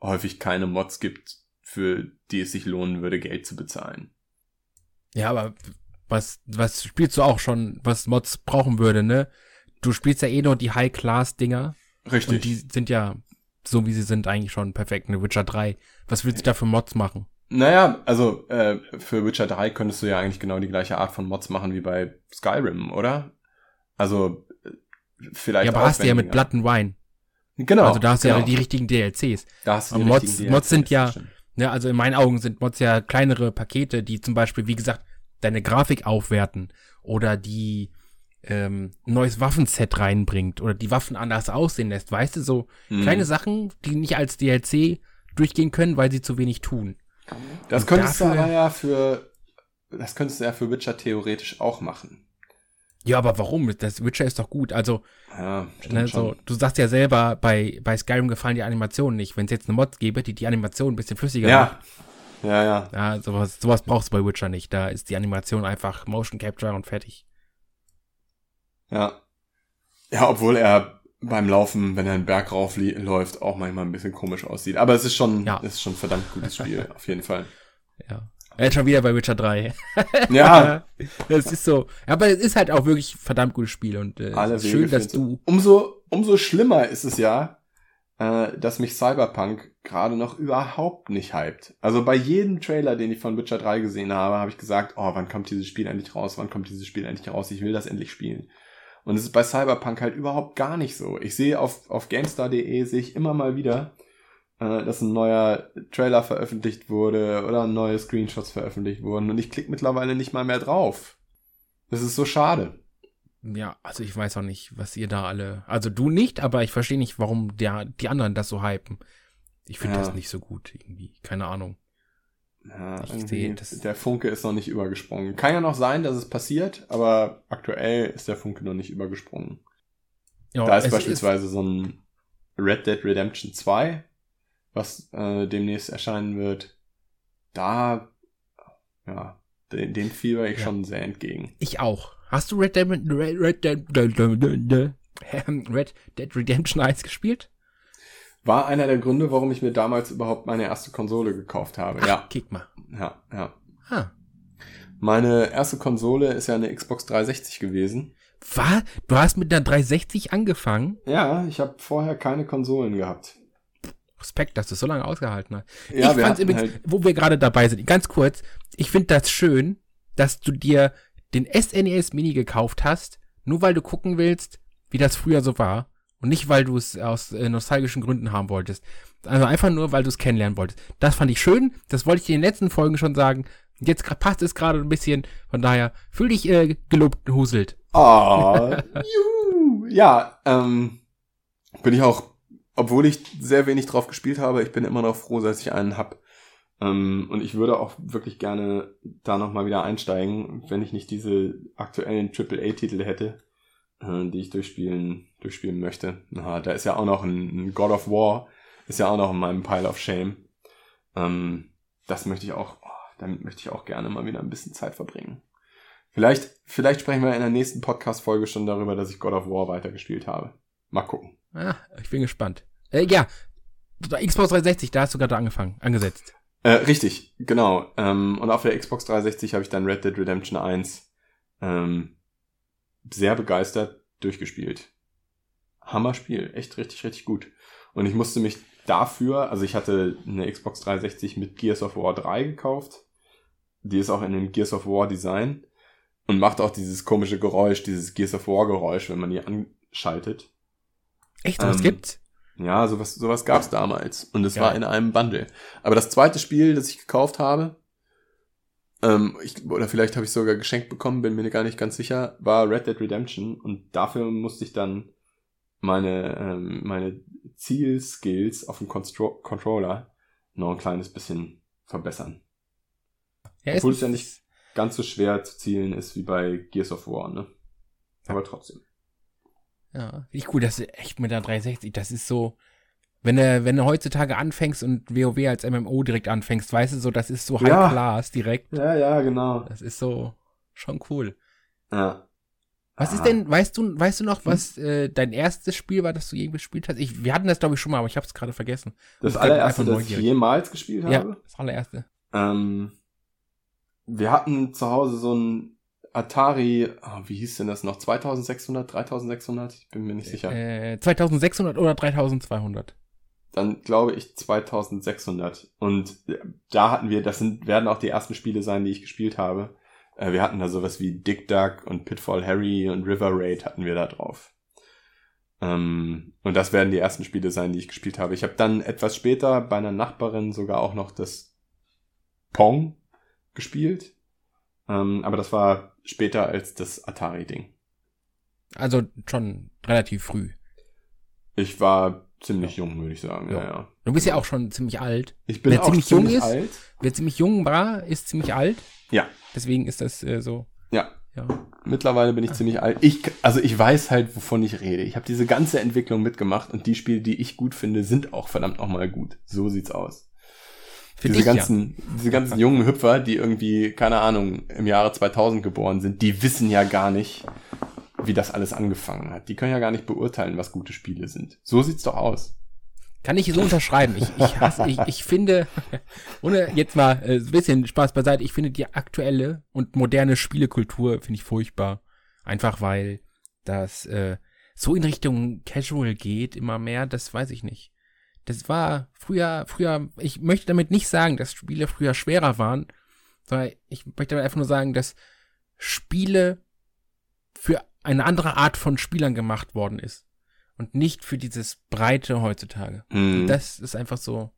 häufig keine Mods gibt, für die es sich lohnen würde, Geld zu bezahlen. Ja, aber was, was spielst du auch schon, was Mods brauchen würde, ne? Du spielst ja eh nur die High-Class-Dinger. Richtig. Und die sind ja, so wie sie sind, eigentlich schon perfekt. Ne Witcher 3. Was willst du da für Mods machen? Naja, also äh, für Witcher 3 könntest du ja eigentlich genau die gleiche Art von Mods machen wie bei Skyrim, oder? Also äh, vielleicht. Ja, aber hast du ja mit Blood and Wine. Genau. Also da hast du genau. ja die richtigen DLCs. Da hast du die aber Mods, DLCs, Mods sind ja, ne, also in meinen Augen sind Mods ja kleinere Pakete, die zum Beispiel, wie gesagt, deine Grafik aufwerten oder die ähm, neues Waffenset reinbringt oder die Waffen anders aussehen lässt. Weißt du, so mhm. kleine Sachen, die nicht als DLC durchgehen können, weil sie zu wenig tun. Das Und könntest dafür, du aber ja für, das könntest du ja für Witcher theoretisch auch machen. Ja, aber warum? Das Witcher ist doch gut. Also, ja, ne, so, du sagst ja selber, bei, bei Skyrim gefallen die Animationen nicht. Wenn es jetzt eine Mod gäbe, die die Animation ein bisschen flüssiger ja. macht. Ja, ja. Ja, sowas, sowas brauchst du bei Witcher nicht. Da ist die Animation einfach Motion Capture und fertig. Ja. Ja, obwohl er beim Laufen, wenn er einen Berg raufläuft, auch manchmal ein bisschen komisch aussieht. Aber es ist schon, ja. es ist schon ein verdammt gutes Spiel, auf jeden Fall. Ja. Er ist schon wieder bei Witcher 3. ja. Es ist so. Aber es ist halt auch wirklich ein verdammt gutes Spiel und äh, Alle ist schön, dass du. Umso, umso schlimmer ist es ja, äh, dass mich Cyberpunk gerade noch überhaupt nicht hypt. Also bei jedem Trailer, den ich von Witcher 3 gesehen habe, habe ich gesagt, oh, wann kommt dieses Spiel endlich raus? Wann kommt dieses Spiel endlich raus? Ich will das endlich spielen. Und es ist bei Cyberpunk halt überhaupt gar nicht so. Ich sehe auf, auf GameStar.de sehe ich immer mal wieder, äh, dass ein neuer Trailer veröffentlicht wurde oder neue Screenshots veröffentlicht wurden und ich klicke mittlerweile nicht mal mehr drauf. Das ist so schade. Ja, also ich weiß auch nicht, was ihr da alle. Also du nicht, aber ich verstehe nicht, warum der, die anderen das so hypen. Ich finde ja. das nicht so gut, irgendwie. Keine Ahnung. Ja, ich sehe, der Funke ist noch nicht übergesprungen. Kann ja noch sein, dass es passiert, aber aktuell ist der Funke noch nicht übergesprungen. Ja, da ist beispielsweise ist so ein Red Dead Redemption 2, was äh, demnächst erscheinen wird. Da, ja, den, den fieber ich ja. schon sehr entgegen. Ich auch. Hast du Red Dead, Red, Dead, Red Dead Redemption 1 gespielt? War einer der Gründe, warum ich mir damals überhaupt meine erste Konsole gekauft habe. Ach, ja. Kick mal. Ja, ja. Ah. Meine erste Konsole ist ja eine Xbox 360 gewesen. Was? Du hast mit einer 360 angefangen? Ja, ich habe vorher keine Konsolen gehabt. Respekt, dass du so lange ausgehalten hast. Ja, ich fand übrigens, halt wo wir gerade dabei sind, ganz kurz, ich finde das schön, dass du dir den SNES e Mini gekauft hast, nur weil du gucken willst, wie das früher so war. Und nicht, weil du es aus äh, nostalgischen Gründen haben wolltest. Also einfach nur, weil du es kennenlernen wolltest. Das fand ich schön. Das wollte ich in den letzten Folgen schon sagen. Jetzt passt es gerade ein bisschen. Von daher fühl dich äh, gelobt gehuselt. Oh, juhu. Ja, ähm, bin ich auch, obwohl ich sehr wenig drauf gespielt habe, ich bin immer noch froh, dass ich einen hab, Ähm, und ich würde auch wirklich gerne da nochmal wieder einsteigen, wenn ich nicht diese aktuellen AAA-Titel hätte, äh, die ich durchspielen, durchspielen möchte. Aha, da ist ja auch noch ein, ein God of War, ist ja auch noch in meinem Pile of Shame. Ähm, das möchte ich auch, oh, damit möchte ich auch gerne mal wieder ein bisschen Zeit verbringen. Vielleicht, vielleicht sprechen wir in der nächsten Podcast-Folge schon darüber, dass ich God of War weitergespielt habe. Mal gucken. Ah, ich bin gespannt. Äh, ja, Xbox 360, da hast du gerade angefangen, angesetzt. Äh, richtig, genau. Ähm, und auf der Xbox 360 habe ich dann Red Dead Redemption 1 ähm, sehr begeistert durchgespielt. Hammer-Spiel, echt richtig, richtig gut. Und ich musste mich dafür, also ich hatte eine Xbox 360 mit Gears of War 3 gekauft. Die ist auch in dem Gears of War Design und macht auch dieses komische Geräusch, dieses Gears of War Geräusch, wenn man die anschaltet. Echt, was ähm, gibt's? Ja, sowas, sowas gab's damals. Und es ja. war in einem Bundle. Aber das zweite Spiel, das ich gekauft habe, ähm, ich, oder vielleicht habe ich sogar geschenkt bekommen, bin mir gar nicht ganz sicher, war Red Dead Redemption. Und dafür musste ich dann meine, ähm, meine Zielskills auf dem Constro Controller noch ein kleines bisschen verbessern. Ja, Obwohl es ja nicht ganz so schwer zu zielen ist wie bei Gears of War, ne? Aber trotzdem. Ja, ich cool, das ist echt mit der 360, das ist so, wenn du, wenn du heutzutage anfängst und WoW als MMO direkt anfängst, weißt du so, das ist so High ja. Class direkt. Ja, ja, genau. Das ist so schon cool. Ja. Was ah. ist denn, weißt du, weißt du noch, was äh, dein erstes Spiel war, das du je gespielt hast? Ich, wir hatten das, glaube ich, schon mal, aber ich habe es gerade vergessen. Das, das allererste, das ich jemals gespielt habe? Ja, das allererste. Ähm, wir hatten zu Hause so ein Atari, oh, wie hieß denn das noch? 2600, 3600? Ich bin mir nicht sicher. Äh, 2600 oder 3200? Dann glaube ich 2600. Und da hatten wir, das sind, werden auch die ersten Spiele sein, die ich gespielt habe. Äh, wir hatten da sowas wie Dick Duck und Pitfall Harry und River Raid hatten wir da drauf. Ähm, und das werden die ersten Spiele sein, die ich gespielt habe. Ich habe dann etwas später bei einer Nachbarin sogar auch noch das Pong gespielt. Ähm, aber das war später als das Atari-Ding. Also schon relativ früh. Ich war ziemlich jung, würde ich sagen. Ja. ja. Du bist ja auch schon ziemlich alt. Ich bin wer auch ziemlich jung ist, alt. Wer ziemlich jung war, ist ziemlich alt. Ja. Deswegen ist das äh, so. Ja. ja. Mittlerweile bin ich ah. ziemlich alt. Ich, also ich weiß halt, wovon ich rede. Ich habe diese ganze Entwicklung mitgemacht und die Spiele, die ich gut finde, sind auch verdammt nochmal gut. So sieht's aus. Für diese dich, ganzen, ja. diese ganzen jungen Hüpfer, die irgendwie, keine Ahnung, im Jahre 2000 geboren sind, die wissen ja gar nicht, wie das alles angefangen hat. Die können ja gar nicht beurteilen, was gute Spiele sind. So sieht's doch aus. Kann ich so unterschreiben. Ich, ich, hasse, ich, ich finde, ohne jetzt mal äh, ein bisschen Spaß beiseite, ich finde die aktuelle und moderne Spielekultur finde ich furchtbar. Einfach weil das äh, so in Richtung Casual geht, immer mehr, das weiß ich nicht. Das war früher, früher, ich möchte damit nicht sagen, dass Spiele früher schwerer waren, sondern ich möchte damit einfach nur sagen, dass Spiele für eine andere Art von Spielern gemacht worden ist. Und nicht für dieses Breite heutzutage. Mhm. Das ist einfach so.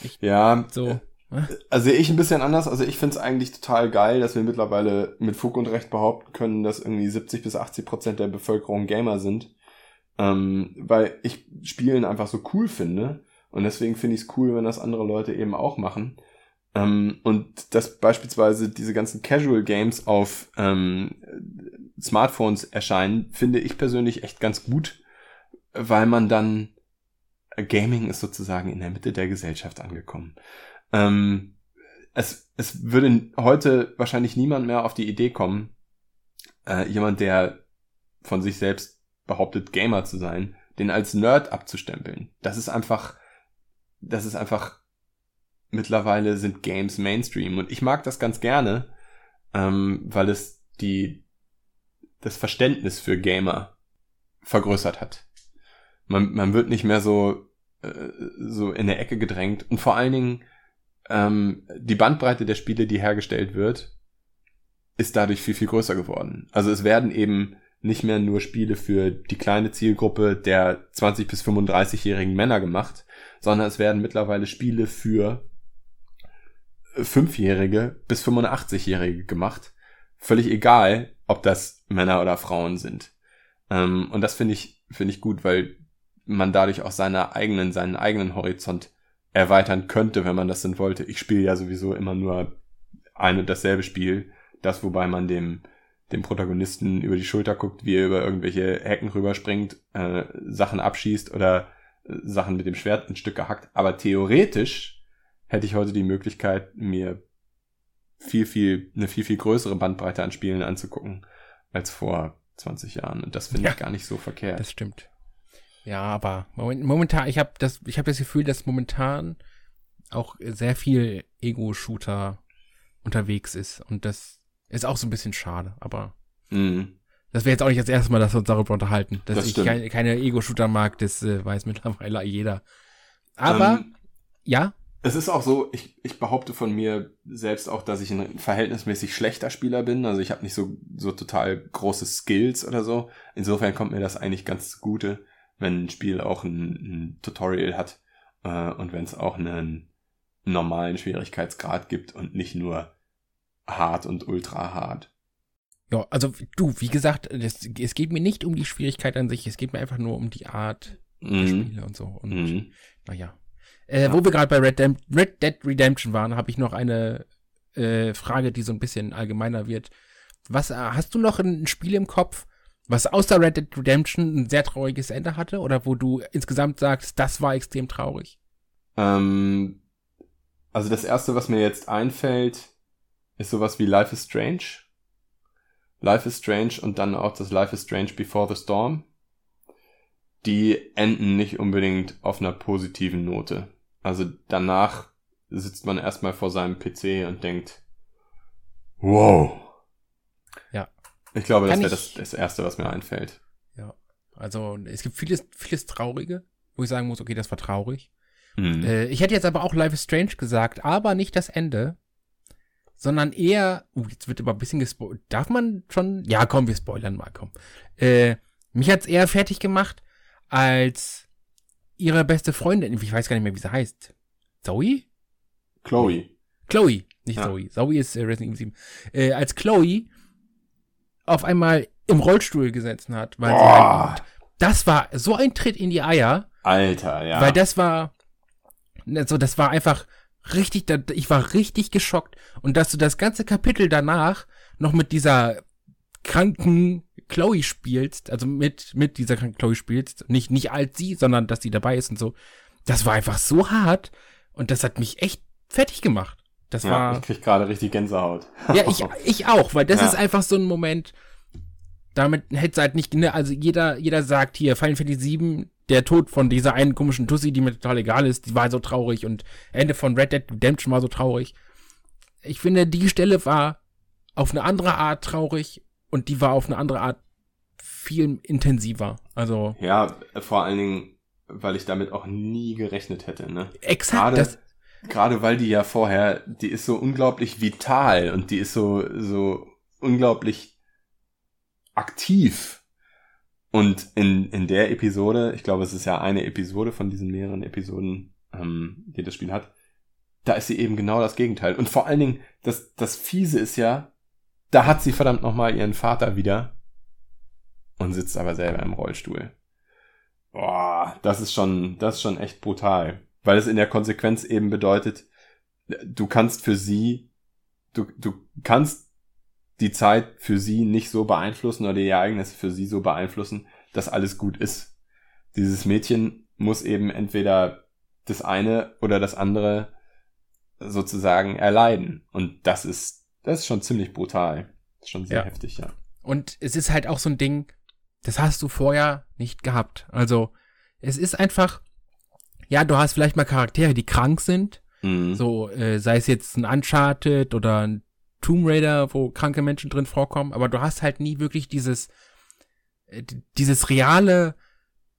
Ich, ja. So. Äh, also ich ein bisschen anders. Also ich finde es eigentlich total geil, dass wir mittlerweile mit Fug und Recht behaupten können, dass irgendwie 70 bis 80 Prozent der Bevölkerung Gamer sind. Ähm, weil ich Spielen einfach so cool finde. Und deswegen finde ich es cool, wenn das andere Leute eben auch machen. Ähm, und dass beispielsweise diese ganzen Casual Games auf ähm, Smartphones erscheinen, finde ich persönlich echt ganz gut, weil man dann Gaming ist sozusagen in der Mitte der Gesellschaft angekommen. Ähm, es, es würde heute wahrscheinlich niemand mehr auf die Idee kommen, äh, jemand, der von sich selbst behauptet, Gamer zu sein, den als Nerd abzustempeln. Das ist einfach, das ist einfach, mittlerweile sind Games Mainstream und ich mag das ganz gerne, ähm, weil es die, das Verständnis für Gamer vergrößert hat. Man, man wird nicht mehr so, äh, so in der Ecke gedrängt und vor allen Dingen, ähm, die Bandbreite der Spiele, die hergestellt wird, ist dadurch viel, viel größer geworden. Also es werden eben nicht mehr nur Spiele für die kleine Zielgruppe der 20 bis 35-jährigen Männer gemacht, sondern es werden mittlerweile Spiele für Fünfjährige bis 85-Jährige gemacht. Völlig egal, ob das Männer oder Frauen sind. Ähm, und das finde ich, finde ich gut, weil man dadurch auch seine eigenen, seinen eigenen Horizont erweitern könnte, wenn man das denn wollte. Ich spiele ja sowieso immer nur ein und dasselbe Spiel. Das, wobei man dem, dem Protagonisten über die Schulter guckt, wie er über irgendwelche Hecken rüberspringt, äh, Sachen abschießt oder äh, Sachen mit dem Schwert ein Stück gehackt. Aber theoretisch hätte ich heute die Möglichkeit, mir viel, viel, eine viel, viel größere Bandbreite an Spielen anzugucken als vor 20 Jahren. Und das finde Ja. ich gar nicht so verkehrt. Das stimmt. Ja, aber moment- momentan, ich habe das, ich habe das Gefühl, dass momentan auch sehr viel Ego-Shooter unterwegs ist und das ist auch so ein bisschen schade. Aber Mhm. das wäre jetzt auch nicht das erste Mal, dass wir uns darüber unterhalten, dass Das ich keine, keine Ego-Shooter mag. Das äh, weiß mittlerweile jeder. Aber Ähm, ja, Es ist auch so, ich, ich behaupte von mir selbst auch, dass ich ein verhältnismäßig schlechter Spieler bin. Also ich habe nicht so, so total große Skills oder so. Insofern kommt mir das eigentlich ganz zugute, wenn ein Spiel auch ein, ein Tutorial hat äh, und wenn es auch einen normalen Schwierigkeitsgrad gibt und nicht nur hart und ultra hart. ja, also du, wie gesagt, das, es geht mir nicht um die Schwierigkeit an sich, es geht mir einfach nur um die Art der Mhm. Spiele und so. Und Mhm. Naja. Äh, Wo wir gerade bei Red, Red Dead Redemption waren, habe ich noch eine äh, Frage, die so ein bisschen allgemeiner wird. Was äh, hast du noch ein Spiel im Kopf, was außer Red Dead Redemption ein sehr trauriges Ende hatte oder wo du insgesamt sagst, das war extrem traurig? Ähm, also das erste, was mir jetzt einfällt, ist sowas wie Life is Strange. Life is Strange und dann auch das Life is Strange Before the Storm. Die enden nicht unbedingt auf einer positiven Note. Also danach sitzt man erstmal vor seinem PC und denkt, wow. Ja. Ich glaube, das Kann wäre ich- das, das erste, was mir einfällt. Also es gibt vieles, vieles Traurige, wo ich sagen muss, okay, das war traurig. Hm. Äh, ich hätte jetzt aber auch Life is Strange gesagt, aber nicht das Ende, sondern eher, uh, jetzt wird aber ein bisschen gespoilert. Darf man schon? Ja, komm, wir spoilern mal, komm. Äh, mich hat's eher fertig gemacht, als ihre beste Freundin, ich weiß gar nicht mehr, wie sie heißt. Zoe? Chloe. Chloe, nicht Ja. Zoe. Zoe ist äh, Resident Evil 7. Äh, als Chloe auf einmal im Rollstuhl gesessen hat, weil sie Boah. halt, das war so ein Tritt in die Eier, Alter, ja. weil das war, also das war einfach richtig, ich war richtig geschockt. Und dass du das ganze Kapitel danach noch mit dieser kranken Chloe spielst, also mit, mit dieser Chloe spielst, nicht, nicht als sie, sondern dass sie dabei ist und so, das war einfach so hart und das hat mich echt fertig gemacht. Das ja, war, ich krieg gerade richtig Gänsehaut. ja, ich, ich auch, weil das Ja. ist einfach so ein Moment, damit hätte halt nicht, ne, also jeder, jeder sagt hier, Final Fantasy VII, der Tod von dieser einen komischen Tussi, die mir total egal ist, die war so traurig und Ende von Red Dead Redemption war so traurig. Ich finde, die Stelle war auf eine andere Art traurig und die war auf eine andere Art viel intensiver. Also, Ja, vor allen Dingen, weil ich damit auch nie gerechnet hätte, ne? exakt, Gerade, das, gerade weil die ja vorher, die ist so unglaublich vital und die ist so, so unglaublich aktiv. Und in, in der Episode, ich glaube, es ist ja eine Episode von diesen mehreren Episoden, ähm, die das Spiel hat, da ist sie eben genau das Gegenteil. Und vor allen Dingen, das, das Fiese ist ja, da hat sie verdammt nochmal ihren Vater wieder und sitzt aber selber im Rollstuhl. Boah, das ist schon, das ist schon echt brutal. Weil es in der Konsequenz eben bedeutet, du kannst für sie, du, du kannst die Zeit für sie nicht so beeinflussen oder die Ereignisse für sie so beeinflussen, dass alles gut ist. Dieses Mädchen muss eben entweder das eine oder das andere sozusagen erleiden. Und das ist, das ist schon ziemlich brutal. Das ist schon sehr Ja. heftig, ja. Und es ist halt auch so ein Ding, das hast du vorher nicht gehabt. Also, es ist einfach, ja, du hast vielleicht mal Charaktere, die krank sind. Mhm. So, äh, sei es jetzt ein Uncharted oder ein Tomb Raider, wo kranke Menschen drin vorkommen, aber du hast halt nie wirklich dieses, äh, dieses reale,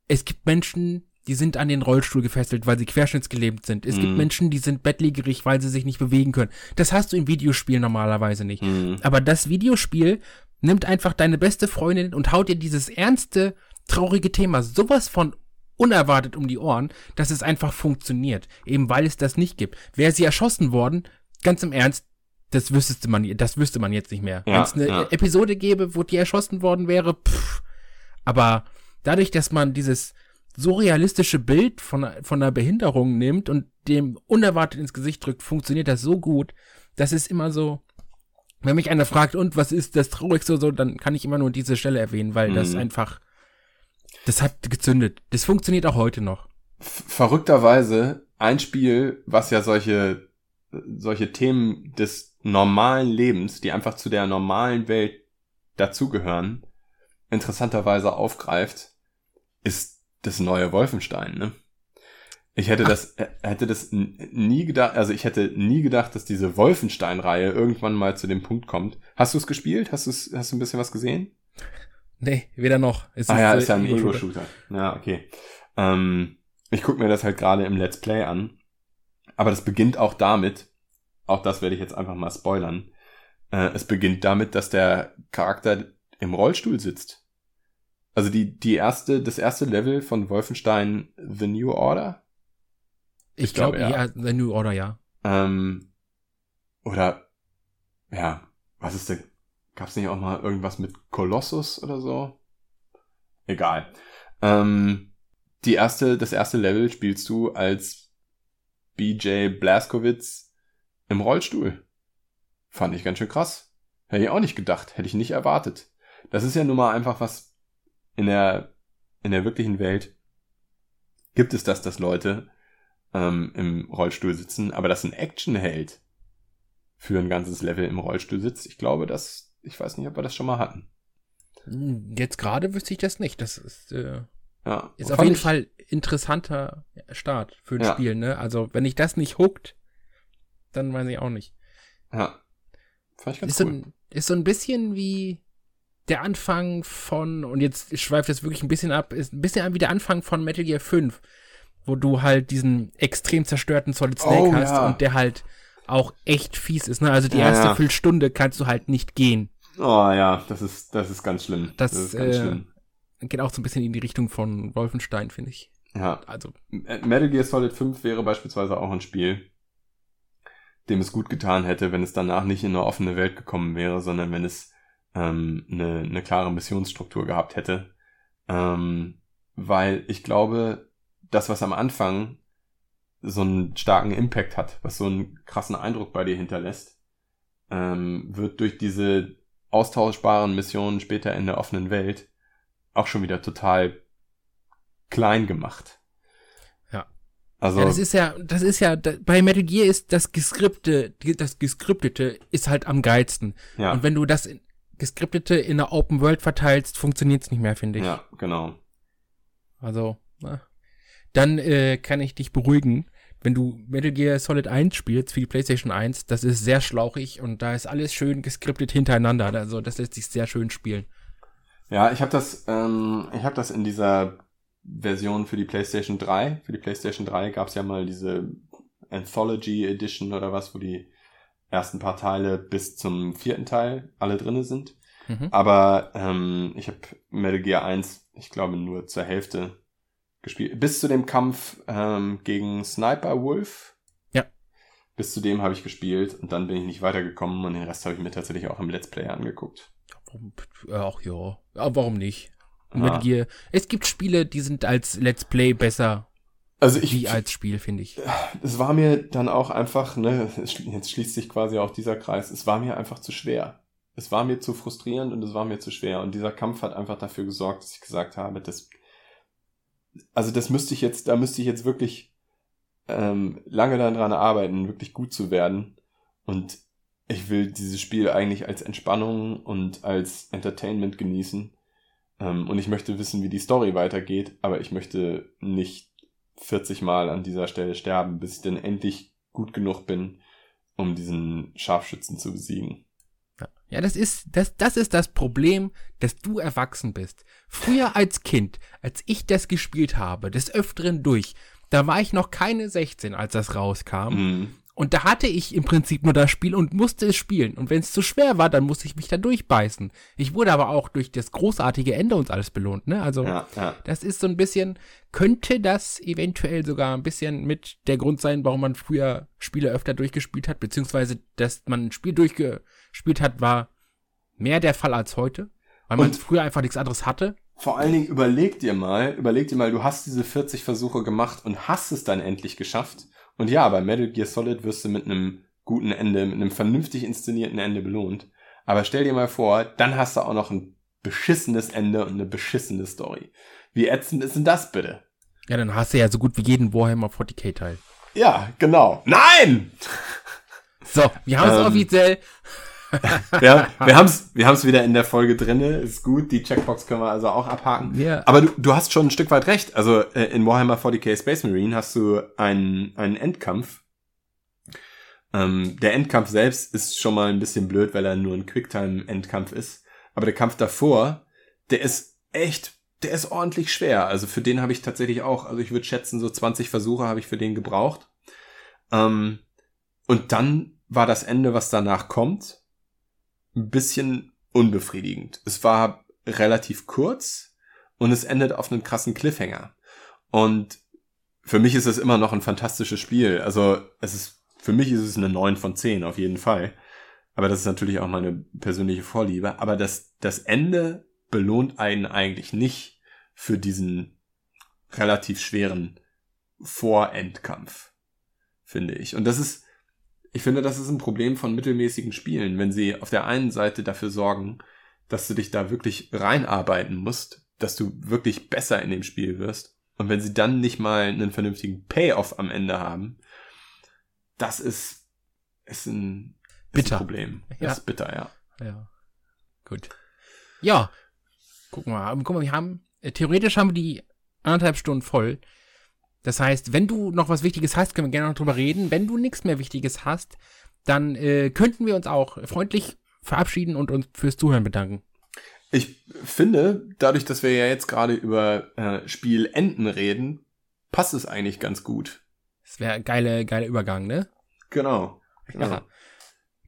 es gibt Menschen, die sind an den Rollstuhl gefesselt, weil sie querschnittsgelähmt sind. Es gibt Mhm. Menschen, die sind bettlägerig, weil sie sich nicht bewegen können. Das hast du im Videospiel normalerweise nicht. Mhm. Aber das Videospiel nimmt einfach deine beste Freundin und haut dir dieses ernste, traurige Thema sowas von unerwartet um die Ohren, dass es einfach funktioniert. Eben weil es das nicht gibt. Wäre sie erschossen worden, ganz im Ernst, das wüsste man, das wüsste man jetzt nicht mehr. Ja, Wenn es eine ja. Episode gäbe, wo die erschossen worden wäre, pff. Aber dadurch, dass man dieses so realistische Bild von, von einer Behinderung nimmt und dem unerwartet ins Gesicht drückt, funktioniert das so gut. Das ist immer so, wenn mich einer fragt, und was ist das Traurigste so, dann kann ich immer nur diese Stelle erwähnen, weil mhm. das einfach, das hat gezündet. Das funktioniert auch heute noch. Verrückterweise ein Spiel, was ja solche, solche Themen des normalen Lebens, die einfach zu der normalen Welt dazugehören, interessanterweise aufgreift, ist das neue Wolfenstein, ne? Ich hätte Ach. das, hätte das nie gedacht, also ich hätte nie gedacht, dass diese Wolfenstein-Reihe irgendwann mal zu dem Punkt kommt. Hast du es gespielt? Hast du hast du ein bisschen was gesehen? Nee, weder noch. Es ah ja, ist ja ein Ego-Shooter. Ja, okay. Ähm, ich gucke mir das halt gerade im Let's Play an. Aber das beginnt auch damit, auch das werde ich jetzt einfach mal spoilern. Äh, es beginnt damit, dass der Charakter im Rollstuhl sitzt. Also die, die erste, das erste Level von Wolfenstein The New Order ich, glaube, glaub, ja. The New Order, ja. Ähm, oder, ja, was ist denn, gab's nicht auch mal irgendwas mit Colossus oder so? Egal. Ähm, die erste, das erste Level spielst du als BJ Blaskowitz im Rollstuhl. Fand ich ganz schön krass. Hätte ich auch nicht gedacht, hätte ich nicht erwartet. Das ist ja nun mal einfach was in der, in der wirklichen Welt gibt es das, dass Leute ähm, im Rollstuhl sitzen, aber dass ein Actionheld für ein ganzes Level im Rollstuhl sitzt, ich glaube, dass, ich weiß nicht, ob wir das schon mal hatten. Hm, jetzt gerade wüsste ich das nicht. Das ist, äh, ja, ist auf jeden ich, Fall interessanter Start für ein ja. Spiel, ne? Also, wenn ich das nicht huckt, dann weiß ich auch nicht. Ja. Fand ich ganz ist, cool. so ein, ist so ein bisschen wie der Anfang von, und jetzt schweift das wirklich ein bisschen ab, ist ein bisschen wie der Anfang von Metal Gear 5 wo du halt diesen extrem zerstörten Solid Snake oh, hast ja. und der halt auch echt fies ist. Ne? Also die ja, erste ja. Viertelstunde kannst du halt nicht gehen. Oh ja, das ist, das ist ganz schlimm. Das, das ist ganz äh, schlimm. geht auch so ein bisschen in die Richtung von Wolfenstein, finde ich. Ja. Also. Metal Gear Solid 5 wäre beispielsweise auch ein Spiel, dem es gut getan hätte, wenn es danach nicht in eine offene Welt gekommen wäre, sondern wenn es ähm, eine, eine klare Missionsstruktur gehabt hätte. Ähm, weil ich glaube, das, was am Anfang so einen starken Impact hat, was so einen krassen Eindruck bei dir hinterlässt, ähm, wird durch diese austauschbaren Missionen später in der offenen Welt auch schon wieder total klein gemacht. Ja. Also. Ja, das ist ja, das ist ja, bei Metal Gear ist das Geskripte, das Geskriptete ist halt am geilsten. Ja. Und wenn du das Geskriptete in der Open World verteilst, funktioniert's nicht mehr, finde ich. Ja, genau. Also, na, dann äh, kann ich dich beruhigen. Wenn du Metal Gear Solid 1 spielst für die PlayStation 1, das ist sehr schlauchig und da ist alles schön geskriptet hintereinander. Also das lässt sich sehr schön spielen. Ja, ich habe das, ähm, ich habe das in dieser Version für die PlayStation 3. Für die PlayStation 3 gab es ja mal diese Anthology Edition oder was, wo die ersten paar Teile bis zum vierten Teil alle drinne sind. Mhm. Aber ähm, ich habe Metal Gear 1, ich glaube, nur zur Hälfte gespielt. Bis zu dem Kampf ähm, gegen Sniper Wolf. Ja. Bis zu dem habe ich gespielt und dann bin ich nicht weitergekommen und den Rest habe ich mir tatsächlich auch im Let's Play angeguckt. Ach ja, aber warum nicht? Mit Gear. Es gibt Spiele, die sind als Let's Play besser. Also ich, wie als Spiel, finde ich. Es war mir dann auch einfach, ne, jetzt schließt sich quasi auch dieser Kreis, es war mir einfach zu schwer. Es war mir zu frustrierend und es war mir zu schwer. Und dieser Kampf hat einfach dafür gesorgt, dass ich gesagt habe, das also das müsste ich jetzt, da müsste ich jetzt wirklich ähm, lange daran arbeiten, wirklich gut zu werden. Und ich will dieses Spiel eigentlich als Entspannung und als Entertainment genießen. Ähm, und ich möchte wissen, wie die Story weitergeht, aber ich möchte nicht 40 Mal an dieser Stelle sterben, bis ich dann endlich gut genug bin, um diesen Scharfschützen zu besiegen. Ja, das ist, das, das ist das Problem, dass du erwachsen bist. Früher als Kind, als ich das gespielt habe, des Öfteren durch, da war ich noch keine 16, als das rauskam. Mhm. Und da hatte ich im Prinzip nur das Spiel und musste es spielen. Und wenn es zu schwer war, dann musste ich mich da durchbeißen. Ich wurde aber auch durch das großartige Ende und alles belohnt, ne? Also, ja, ja. das ist so ein bisschen, könnte das eventuell sogar ein bisschen mit der Grund sein, warum man früher Spiele öfter durchgespielt hat, beziehungsweise, dass man ein Spiel durchgespielt hat, war mehr der Fall als heute. Weil man früher einfach nichts anderes hatte. vor allen Dingen überleg dir mal, überleg dir mal, du hast diese 40 Versuche gemacht und hast es dann endlich geschafft. Und ja, bei Metal Gear Solid wirst du mit einem guten Ende, mit einem vernünftig inszenierten Ende belohnt. Aber stell dir mal vor, dann hast du auch noch ein beschissenes Ende und eine beschissene Story. Wie ätzend ist denn das bitte? Ja, dann hast du ja so gut wie jeden Warhammer 40k Teil. Ja, genau. Nein! So, wir haben es ähm, offiziell. Wir, wir haben es wir haben's wieder in der Folge drinne. Ist gut. Die Checkbox können wir also auch abhaken. Ja. Aber du, du hast schon ein Stück weit recht. Also äh, in Warhammer 40k Space Marine hast du einen, einen Endkampf. Ähm, der Endkampf selbst ist schon mal ein bisschen blöd, weil er nur ein Quicktime-Endkampf ist. Aber der Kampf davor, der ist echt, der ist ordentlich schwer. Also für den habe ich tatsächlich auch, also ich würde schätzen, so 20 Versuche habe ich für den gebraucht. Ähm, und dann war das Ende, was danach kommt, ein bisschen unbefriedigend. Es war relativ kurz und es endet auf einen krassen Cliffhanger. Und für mich ist es immer noch ein fantastisches Spiel. Also es ist, für mich ist es eine 9 von 10 auf jeden Fall. Aber das ist natürlich auch meine persönliche Vorliebe. Aber das, das Ende belohnt einen eigentlich nicht für diesen relativ schweren Vorendkampf, finde ich. Und das ist, ich finde, das ist ein Problem von mittelmäßigen Spielen, wenn sie auf der einen Seite dafür sorgen, dass du dich da wirklich reinarbeiten musst, dass du wirklich besser in dem Spiel wirst. Und wenn sie dann nicht mal einen vernünftigen Payoff am Ende haben, das ist, ist ein, ist bitter. ein Problem. Das ja. ist bitter, ja. Ja. Gut. Ja. Guck mal, guck mal, wir haben, äh, theoretisch haben wir die anderthalb Stunden voll. Das heißt, wenn du noch was Wichtiges hast, können wir gerne noch drüber reden. Wenn du nichts mehr Wichtiges hast, dann äh, könnten wir uns auch freundlich verabschieden und uns fürs Zuhören bedanken. Ich finde, dadurch, dass wir ja jetzt gerade über äh, Spielenden reden, passt es eigentlich ganz gut. Das wäre ein geiler, geiler Übergang, ne? Genau. genau. Ja.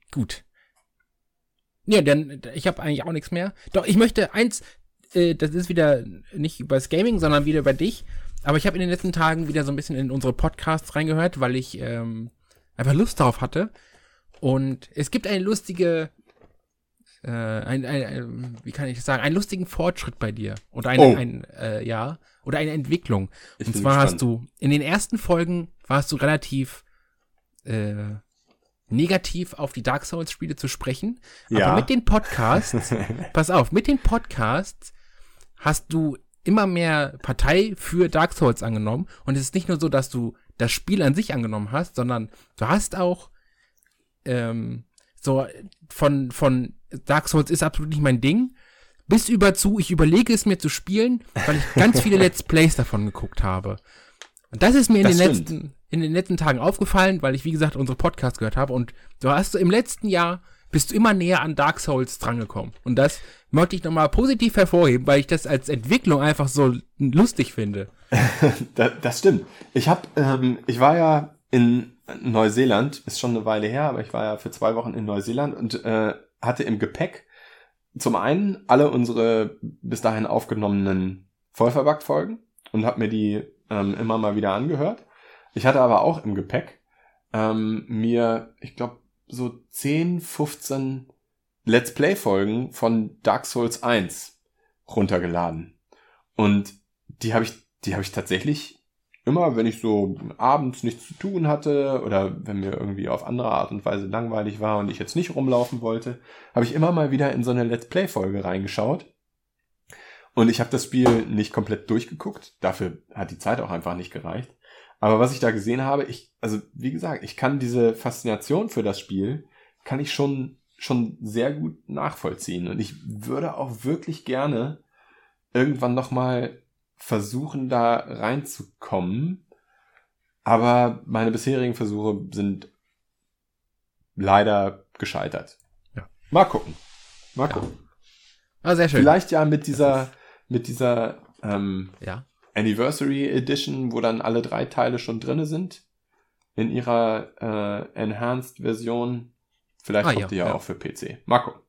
Gut. Ja, dann, ich habe eigentlich auch nichts mehr. Doch, ich möchte eins, äh, das ist wieder nicht über das Gaming, sondern wieder über dich. Aber ich habe in den letzten Tagen wieder so ein bisschen in unsere Podcasts reingehört, weil ich ähm, einfach Lust darauf hatte. Und es gibt eine lustige, äh, ein, ein, ein, wie kann ich sagen, einen lustigen Fortschritt bei dir. Oder eine, oh. ein, äh, ja, oder eine Entwicklung. Ich Und zwar hast du, in den ersten Folgen warst du relativ äh, negativ auf die Dark Souls-Spiele zu sprechen. Ja. Aber mit den Podcasts, pass auf, mit den Podcasts hast du immer mehr Partei für Dark Souls angenommen. Und es ist nicht nur so, dass du das Spiel an sich angenommen hast, sondern du hast auch ähm, so von, von Dark Souls ist absolut nicht mein Ding, bis über zu, ich überlege es mir zu spielen, weil ich ganz viele Let's Plays davon geguckt habe. Und das ist mir in das den letzten, in den letzten Tagen aufgefallen, weil ich, wie gesagt, unsere Podcast gehört habe. Und du hast im letzten Jahr bist du immer näher an Dark Souls drangekommen. Und das möchte ich nochmal positiv hervorheben, weil ich das als Entwicklung einfach so lustig finde. das, stimmt. Ich habe, ähm, ich war ja in Neuseeland, ist schon eine Weile her, aber ich war ja für zwei Wochen in Neuseeland und äh, hatte im Gepäck zum einen alle unsere bis dahin aufgenommenen Vollverbackt-Folgen und habe mir die ähm, immer mal wieder angehört. Ich hatte aber auch im Gepäck ähm, mir, ich glaube, so 10, 15 Let's Play-Folgen von Dark Souls 1 runtergeladen. Und die habe ich, die habe ich tatsächlich immer, wenn ich so abends nichts zu tun hatte oder wenn mir irgendwie auf andere Art und Weise langweilig war und ich jetzt nicht rumlaufen wollte, habe ich immer mal wieder in so eine Let's Play-Folge reingeschaut. Und ich habe das Spiel nicht komplett durchgeguckt. Dafür hat die Zeit auch einfach nicht gereicht. Aber was ich da gesehen habe, ich, also wie gesagt, ich kann diese Faszination für das Spiel, kann ich schon, schon sehr gut nachvollziehen. Und ich würde auch wirklich gerne irgendwann nochmal versuchen, da reinzukommen. Aber meine bisherigen Versuche sind leider gescheitert. Ja. Mal gucken. Mal ja. gucken. Ah, sehr schön. Vielleicht ja mit dieser, mit dieser ähm, ja. Anniversary Edition, wo dann alle drei Teile schon drinne sind. In ihrer äh, Enhanced-Version. Vielleicht ah, kommt ja, die ja, ja, auch für PC. Gucken.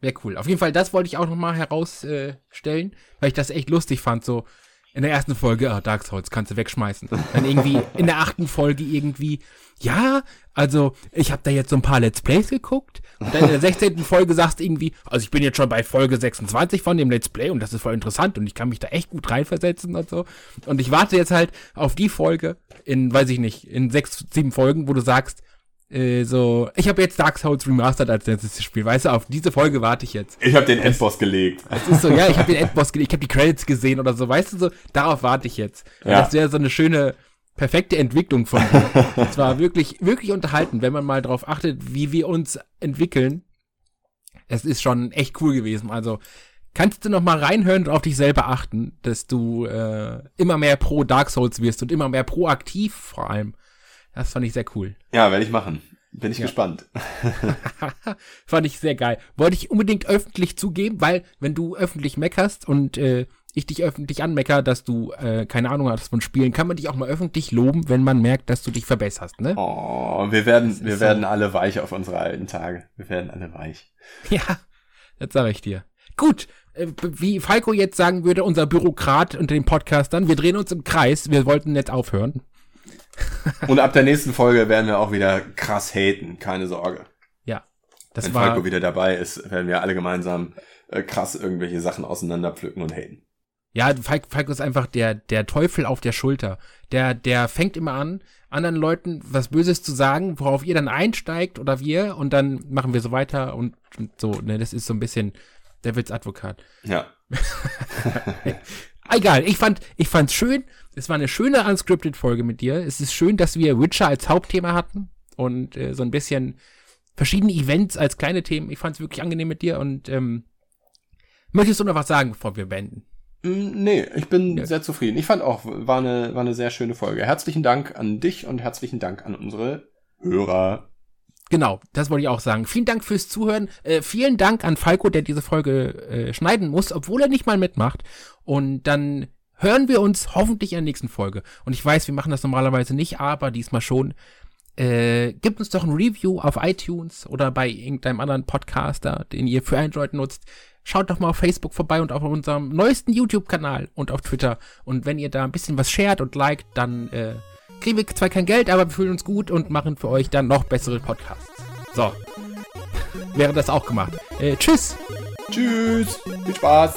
Wäre cool. Auf jeden Fall, das wollte ich auch nochmal herausstellen, äh, weil ich das echt lustig fand. So, In der ersten Folge, ah, Dark Souls, kannst du wegschmeißen. Dann irgendwie in der achten Folge irgendwie, ja, also ich habe da jetzt so ein paar Let's Plays geguckt und dann in der 16. Folge sagst du irgendwie, also ich bin jetzt schon bei Folge 26 von dem Let's Play und das ist voll interessant und ich kann mich da echt gut reinversetzen und so. Und ich warte jetzt halt auf die Folge in, weiß ich nicht, in sechs, sieben Folgen, wo du sagst, äh, so, ich habe jetzt Dark Souls Remastered als letztes Spiel, weißt du, auf diese Folge warte ich jetzt. Ich habe den Endboss gelegt. Es ist so, ja, ich habe den Endboss gelegt, ich habe die Credits gesehen oder so, weißt du, so, darauf warte ich jetzt. Ja. Das wäre so eine schöne, perfekte Entwicklung von mir. Es war wirklich, wirklich unterhalten, wenn man mal darauf achtet, wie wir uns entwickeln. Es ist schon echt cool gewesen. Also, kannst du noch mal reinhören und auf dich selber achten, dass du äh, immer mehr pro Dark Souls wirst und immer mehr proaktiv vor allem. Das fand ich sehr cool. Ja, werde ich machen. Bin ich ja. gespannt. fand ich sehr geil. Wollte ich unbedingt öffentlich zugeben, weil wenn du öffentlich meckerst und äh, ich dich öffentlich anmecker, dass du äh, keine Ahnung hast von Spielen, kann man dich auch mal öffentlich loben, wenn man merkt, dass du dich verbesserst, ne? Oh, wir werden, wir werden so. alle weich auf unsere alten Tage. Wir werden alle weich. Ja, das sage ich dir. Gut, äh, wie Falco jetzt sagen würde, unser Bürokrat unter den Podcastern, wir drehen uns im Kreis, wir wollten jetzt aufhören. Und ab der nächsten Folge werden wir auch wieder krass haten, keine Sorge. Ja. Das Wenn war, Falco wieder dabei ist, werden wir alle gemeinsam äh, krass irgendwelche Sachen auseinanderpflücken und haten. Ja, Falco ist einfach der, der Teufel auf der Schulter. Der, der fängt immer an, anderen Leuten was Böses zu sagen, worauf ihr dann einsteigt oder wir und dann machen wir so weiter und, und so. Ne, das ist so ein bisschen Devils Advokat. Ja. Egal, ich fand, ich fand's schön. Es war eine schöne unscripted Folge mit dir. Es ist schön, dass wir Witcher als Hauptthema hatten und äh, so ein bisschen verschiedene Events als kleine Themen. Ich fand's wirklich angenehm mit dir und ähm, möchtest du noch was sagen, bevor wir beenden? Mm, nee, ich bin ja. sehr zufrieden. Ich fand auch, war eine, war eine sehr schöne Folge. Herzlichen Dank an dich und herzlichen Dank an unsere Hörer. Genau, das wollte ich auch sagen. Vielen Dank fürs Zuhören. Äh, vielen Dank an Falco, der diese Folge äh, schneiden muss, obwohl er nicht mal mitmacht. Und dann hören wir uns hoffentlich in der nächsten Folge. Und ich weiß, wir machen das normalerweise nicht, aber diesmal schon. Äh, gebt uns doch ein Review auf iTunes oder bei irgendeinem anderen Podcaster, den ihr für Android nutzt. Schaut doch mal auf Facebook vorbei und auf unserem neuesten YouTube-Kanal und auf Twitter. Und wenn ihr da ein bisschen was shared und liked, dann äh, kriegen wir zwar kein Geld, aber wir fühlen uns gut und machen für euch dann noch bessere Podcasts. So. Wäre das auch gemacht. Äh, tschüss. Tschüss. Viel Spaß.